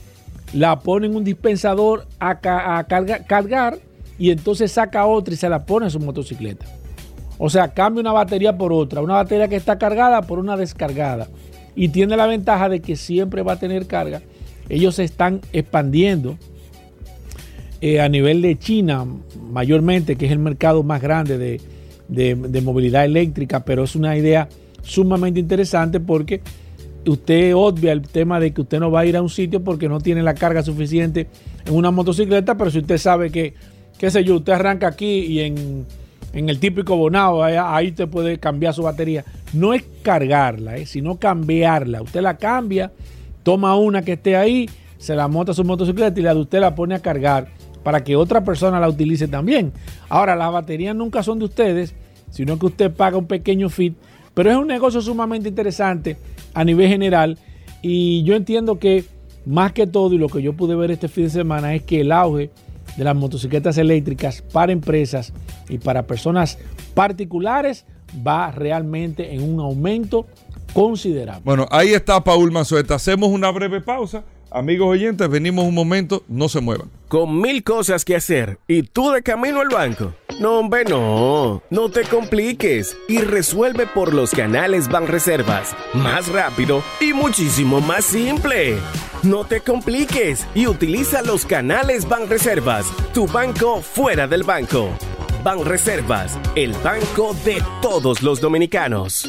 la pone en un dispensador a, ca- a carga- cargar y entonces saca otra y se la pone en su motocicleta. O sea, cambia una batería por otra, una batería que está cargada por una descargada. Y tiene la ventaja de que siempre va a tener carga. Ellos se están expandiendo eh, a nivel de China, mayormente, que es el mercado más grande de, de- de movilidad eléctrica, pero es una idea sumamente interesante porque usted obvia el tema de que usted no va a ir a un sitio porque no tiene la carga suficiente en una motocicleta, pero si usted sabe que, qué sé yo, usted arranca aquí y en, en el típico bonado, ahí, usted puede cambiar su batería. No es cargarla, eh, sino cambiarla. Usted la cambia, toma una que esté ahí, se la monta a su motocicleta y la de usted la pone a cargar para que otra persona la utilice también. Ahora, las baterías nunca son de ustedes, sino que usted paga un pequeño fit, pero es un negocio sumamente interesante a nivel general y yo entiendo que más que todo y lo que yo pude ver este fin de semana es que el auge de las motocicletas eléctricas para empresas y para personas particulares va realmente en un aumento considerable.
Bueno, ahí está Paul Mazueta. Hacemos una breve pausa. Amigos oyentes, venimos un momento, no se muevan.
Con mil cosas que hacer y tú de camino al banco. No, hombre, no. No te compliques y resuelve por los canales Banreservas. Más rápido y muchísimo más simple. No te compliques y utiliza los canales Banreservas. Tu banco fuera del banco. Banreservas, el banco de todos los dominicanos.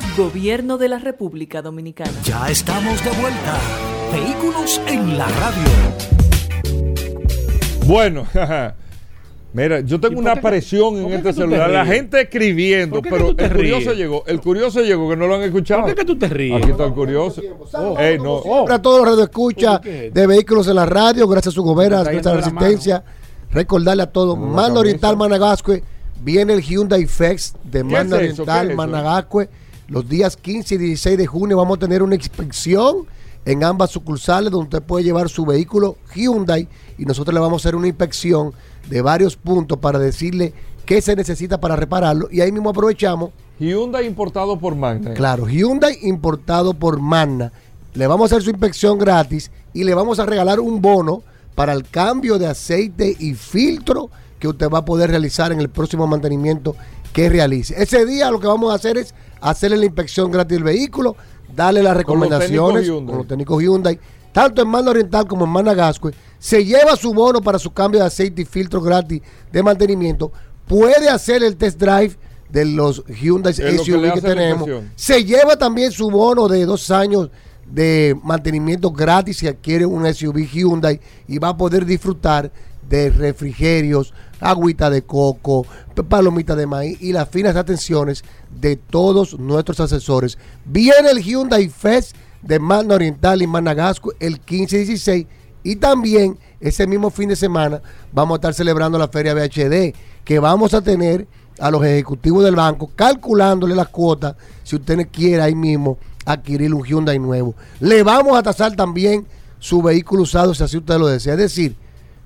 Gobierno de la República Dominicana.
Ya estamos de vuelta. Vehículos en la radio.
Bueno, *laughs* mira, yo tengo una presión en este celular. La gente escribiendo,
¿Por qué que
pero el curioso llegó. El curioso llegó, que no lo han escuchado.
¿Por qué que tú te ríes?
Aquí está el curioso. Ey, no.
Siempre a todos los radioescuchas de vehículos en la radio, gracias a su nuestra
de la
resistencia. Recordarle a todos,
camisa.
Oriental Managascue, viene el Hyundai Flex de
eso?
Oriental. Managascue. Los días 15 y 16 de junio vamos a tener una inspección en ambas sucursales donde usted puede llevar su vehículo Hyundai y nosotros le vamos a hacer una inspección de varios puntos para decirle qué se necesita para repararlo y ahí mismo aprovechamos
Hyundai importado por Magna.
Claro, Hyundai importado por Magna. Le vamos a hacer su inspección gratis y le vamos a regalar un bono para el cambio de aceite y filtro que usted va a poder realizar en el próximo mantenimiento que realice. Ese día lo que vamos a hacer es hacerle la inspección gratis del vehículo, darle las
Con los técnicos
recomendaciones con los técnicos Hyundai, tanto en Magna Oriental como en Managascue. Se lleva su bono para su cambio de aceite y filtro gratis de mantenimiento. Puede hacer el test drive de los Hyundai
que
SUV que,
la
tenemos. Se lleva también su bono de dos años de mantenimiento gratis si adquiere un SUV Hyundai y va a poder disfrutar de refrigerios, agüita de coco, palomita de maíz y las finas atenciones de todos nuestros asesores. Viene el Hyundai Fest de Magna Oriental y Managasco el 15 y 16 y también ese mismo fin de semana vamos a estar celebrando la feria BHD que vamos a tener a los ejecutivos del banco calculándole las cuotas si usted quiere ahí mismo adquirir un Hyundai nuevo. Le vamos a tasar también su vehículo usado si así usted lo desea. Es decir,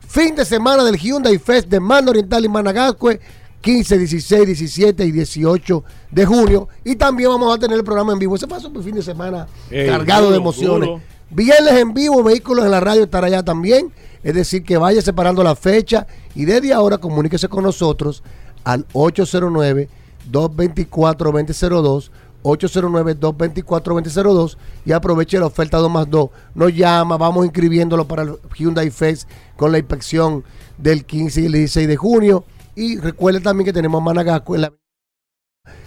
fin de semana del Hyundai Fest de Mano Oriental y Managascue, 15, 16, 17 y 18 de junio. Y también vamos a tener el programa en vivo. Ese pasó por fin de semana
Ey,
cargado
duro,
de emociones.
duro.
Viernes en vivo, vehículos en la radio estará allá también. Es decir, que vaya separando la fecha y desde ahora comuníquese con nosotros al 809-224-2002. 809-224-2002 y aproveche la oferta 2 más 2. Nos llama, vamos inscribiéndolo para el Hyundai Fest con la inspección del 15 y el 16 de junio. Y recuerde también que tenemos Managasco en la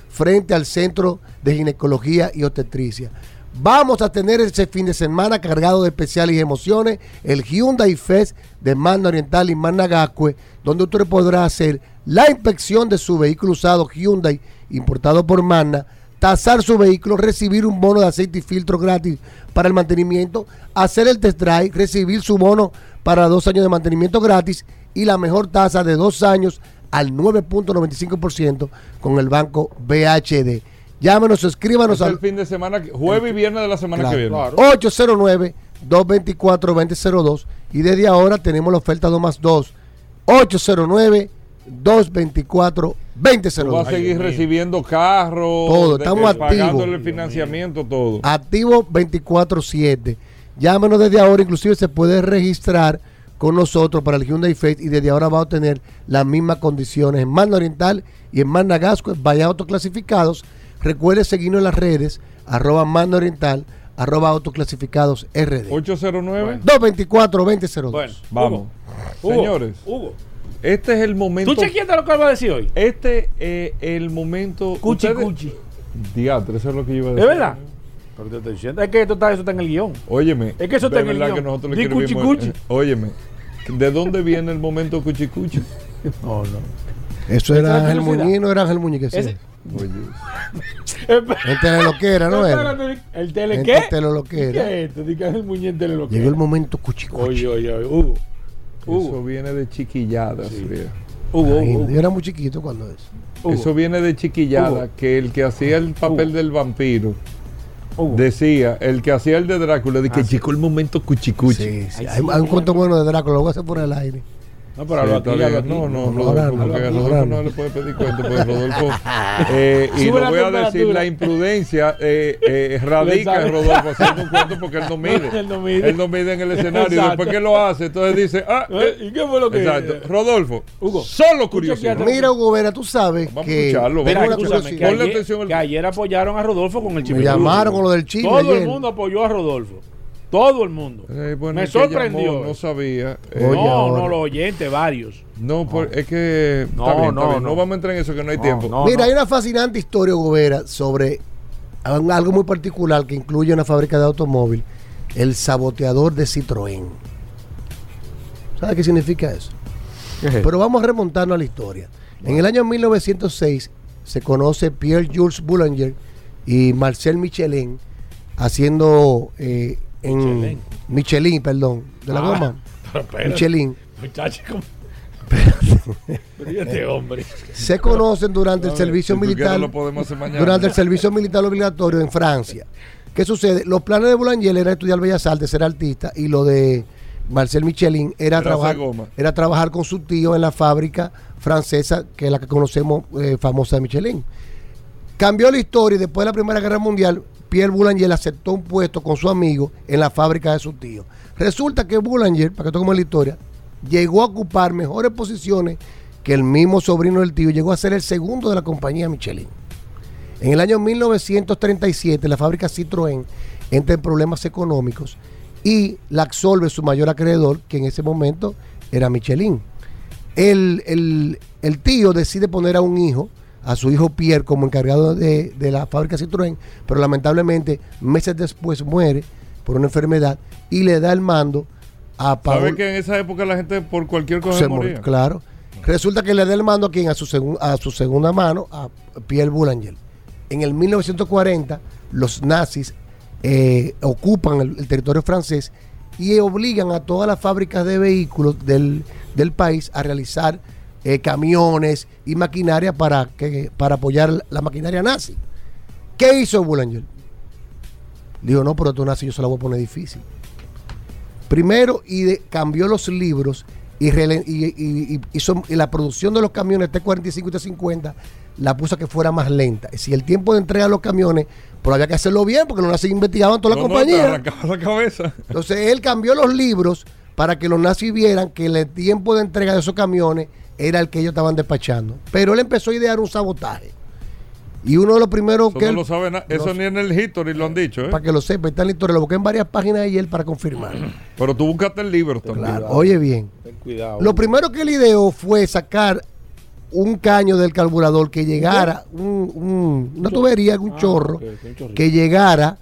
frente al Centro de Ginecología y Obstetricia. Vamos a tener ese fin de semana cargado de especiales y emociones, el Hyundai Fest de Manda Oriental y Managascue, donde usted podrá hacer la inspección de su vehículo usado Hyundai importado por Magna, tasar su vehículo, recibir un bono de aceite y filtro gratis para el mantenimiento, hacer el test drive, recibir su bono para dos años de mantenimiento gratis y la mejor tasa de dos años al 9.95% con el banco BHD. Llámenos, escríbanos
Es el
al
fin de semana, jueves y viernes de la semana que viene.
809-224-2002 y desde ahora tenemos la oferta 2 más 2. 809-224-2002.
Tú vas a seguir recibiendo carros,
Todo, estamos
de- pagándole
activos.
el financiamiento, todo.
Activo 24-7. Llámenos desde ahora, inclusive se puede registrar con nosotros para el Hyundai Fest y desde ahora va a obtener las mismas condiciones en Magna Oriental y en Magna Gasco, vaya autoclasificados. Recuerde seguirnos en las redes, arroba Magna Oriental, arroba autoclasificados RD.
809
224-2002.
Bueno,
Vamos.
Hugo,
Señores,
Hugo.
Este es el momento.
¿Tú chequeaste lo que él va a decir hoy?
Este es el momento.
Cuchi,
ustedes-
cuchi.
Diatre, eso es lo que yo iba a
¿Es
decir.
verdad? Pero te estoy diciendo. Es que esto está, eso está en el guion.
Óyeme.
Es que eso está en el
verdad
guion.
que nosotros le
Di cuchi, cuchi.
eh, Óyeme. ¿De dónde viene el momento cuchi cuchi?
No, *laughs* no.
Eso
¿Esa
era
es
Ángel? Muñiz, no era Ángel Muñiz que sí.
Oye. *laughs*
El teleloquera, ¿no era?
¿El tele
El
qué?
teleloquera.
¿Qué es esto? Di que es el muñeco tele lo que
Llegó el momento cuchi
Oye, oye, oye. Hugo.
Eso viene de chiquilladas. viejo.
Hugo,
Ay,
Hugo.
Yo era muy chiquito cuando eso.
Hugo.
Eso viene de chiquillada,
Hugo.
que el que hacía el papel del vampiro
Hugo.
decía, el que hacía el de Drácula, de que llegó el momento cuchi cuchi.
Sí, sí.
Ay,
Hay,
sí,
hay un cuento bueno de Drácula, lo voy a hacer por el aire.
No, pero
Sí,
aquí, aquí.
No, no,
No,
Rodolfo, porque a
no.
Rodolfo no le puede pedir cuento, porque Rodolfo. *laughs* eh, y
Sube la
voy a decir la imprudencia, eh, eh, radica en Rodolfo haciendo un cuento porque él no mide. *laughs*
Él no mide.
Él no mide en el escenario. Y
Exacto.
después que lo hace, entonces dice, ah,
¿Eh? ¿Y qué fue lo que
Exacto. Rodolfo,
Hugo,
solo curiosidad.
Mira, Hugo Vera, tú sabes
Vamos a
que.
escucharlo, vamos a
escúchame, que ayer,
atención al-
que ayer apoyaron a Rodolfo con el
Me
chipirú.
llamaron con lo del chisme
Todo
ayer.
el mundo apoyó a Rodolfo. Todo el mundo.
Eh, bueno,
Me
llamó
sorprendió.
no sabía. eh,
no,
ahora.
no, los oyentes, varios.
no, por- es que.
No,
está bien, está
no,
bien.
no.
no vamos a entrar en eso, que no hay
No,
tiempo.
no.
Mira, hay una fascinante historia, Hugo Vera, sobre algo muy particular que incluye una fábrica de automóvil, el saboteador de Citroën. ¿Sabes qué significa eso? Pero vamos a remontarnos a la historia. En el año 1906 se conoce Pierre Jules Boulanger y Marcel Michelin haciendo eh, en
Michelin.
Michelin, perdón, de la
Ah,
goma. *laughs*
pero espérate.
Michelin.
Muchachos, ¿cómo? Pero ¿y este hombre.
Se conocen durante el servicio
Si
militar.
lo podemos hacer mañana.
durante el servicio militar obligatorio en Francia. ¿Qué sucede? Los planes de Boulanger era estudiar Bellas Artes, ser artista, y lo de Marcel Michelin era, trabajar,
goma.
era trabajar con su tío en la fábrica francesa, que es la que conocemos eh, famosa de Michelin. Cambió la historia y después de la Primera Guerra Mundial, Pierre Boulanger aceptó un puesto con su amigo en la fábrica de su tío. Resulta que Boulanger, para que tengamos la historia, llegó a ocupar mejores posiciones que el mismo sobrino del tío, llegó a ser el segundo de la compañía Michelin. En el año 1937, la fábrica Citroën entra en problemas económicos y la absorbe su mayor acreedor, que en ese momento era Michelin. El, el- el tío decide poner a un hijo, a su hijo Pierre, como encargado de, de la fábrica Citroën, pero lamentablemente meses después muere por una enfermedad y le da el mando a
¿Sabes
Paul.
que en esa época la gente por cualquier cosa
Se
moría?
claro. Resulta que le da el mando a quien a su, segun- a su segunda mano, a Pierre Boulanger. En el 1940, los nazis eh, ocupan el, el territorio francés y obligan a todas las fábricas de vehículos del, del país a realizar eh, camiones y maquinaria para, que, para apoyar la maquinaria nazi. ¿Qué hizo Boulanger? Dijo, no, pero tú nazi yo se la voy a poner difícil. Primero, y de- cambió los libros y, rele- y- y- y hizo la producción de los camiones T45 y T50 la puso a que fuera más lenta. Si el tiempo de entrega de los camiones, pero había que hacerlo bien porque los nazis investigaban toda la
No,
compañía.
arrancaba la cabeza.
Entonces él cambió los libros para que los nazis vieran que el tiempo de entrega de esos camiones era el que ellos estaban despachando. Pero él empezó a idear un sabotaje. Y uno de los primeros
Eso
que
no
él-
lo sabe na- Eso
no-
ni en el history lo han dicho, ¿eh?
para que lo sepa, está en la historia, lo busqué en varias páginas y él para confirmar. *clears throat*
Pero tú buscaste el libro también.
Claro, oye bien.
Ten cuidado.
Lo primero que él ideó fue sacar un caño del carburador que llegara, un, un- una tubería, un
Ah,
chorro, que llegara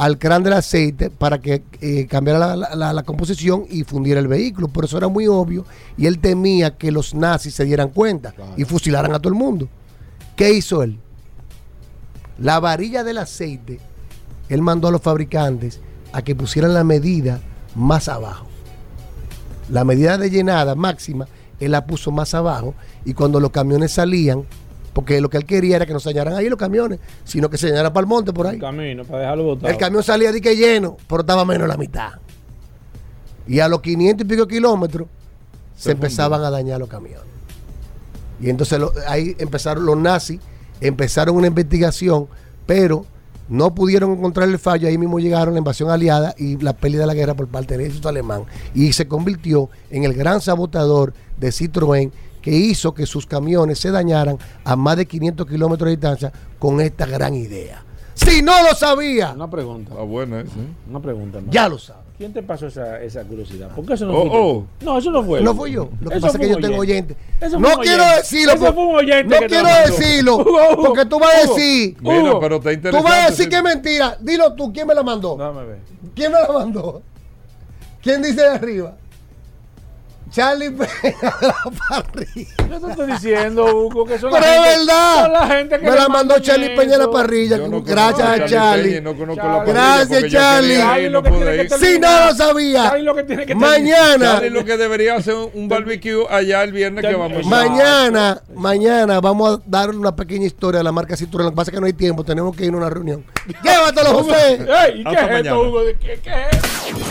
al crán del aceite para que eh, cambiara la, la- la- la composición y fundiera el vehículo. Por eso era muy obvio y él temía que los nazis se dieran cuenta y fusilaran a todo el mundo. ¿Qué hizo él? La varilla del aceite, él mandó a los fabricantes a que pusieran la medida más abajo. La medida de llenada máxima, él la puso más abajo y cuando los camiones salían, porque lo que él quería era que no se dañaran ahí los camiones, sino que se dañaran para el monte por ahí.
Camino, para dejarlo botado.
El camión salía de que lleno, pero estaba menos la mitad. Y a los 500 y pico kilómetros se,
Se
empezaban a dañar los camiones. Y entonces lo- ahí empezaron los nazis, empezaron una investigación, pero no pudieron encontrar el fallo. Ahí mismo llegaron la invasión aliada y la pérdida de la guerra por parte del ejército alemán. Y se convirtió en el gran sabotador de Citroën que hizo que sus camiones se dañaran a más de 500 kilómetros de distancia con esta gran idea. Si no lo sabía,
Una pregunta.
Ah, bueno, ese.
Una pregunta. hermano.
ya lo sabe.
¿Quién te pasó esa, esa curiosidad? ¿Por qué eso no
Oh,
fuiste
oh.
tú? No, eso no fue.
No fui yo. Lo que
Eso
pasa es
fue
que yo tengo oyente.
Eso fue
No
un
quiero decirlo.
Eso fue un oyente
No quiero decirlo.
Hugo, Hugo,
Porque tú vas a
Hugo,
decir.
Mira,
Hugo,
pero está
Tú
interesante.
vas a decir que es mentira. Dilo tú. ¿Quién me la mandó?
Déjame ver.
¿Quién me la mandó? ¿Quién dice de arriba? Charlie Pena *laughs* de la parrilla.
Yo te estoy diciendo, Hugo, que son
Pero
la
es
gente,
verdad.
son la gente que
Me la mandó Charlie Peña de la parrilla.
No
Gracias a
Peña
Charlie.
y no conozco
Charlie.
la parrilla
Gracias, Charlie.
ir no
que que.
Si no lo sabía.
Charlie lo que tiene que
Mañana.
Charlie lo que debería hacer un, un barbecue allá el viernes que vamos.
Exacto.
Mañana, mañana vamos a dar una pequeña historia de la marca Citroën. Lo que pasa es que no hay tiempo, tenemos que ir a una reunión. *laughs* Llévatelo, José.
Ey, ¿y qué es
mañana.
esto, Hugo? ¿Qué, qué es?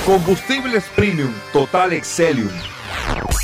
Combustibles Premium Total Excelium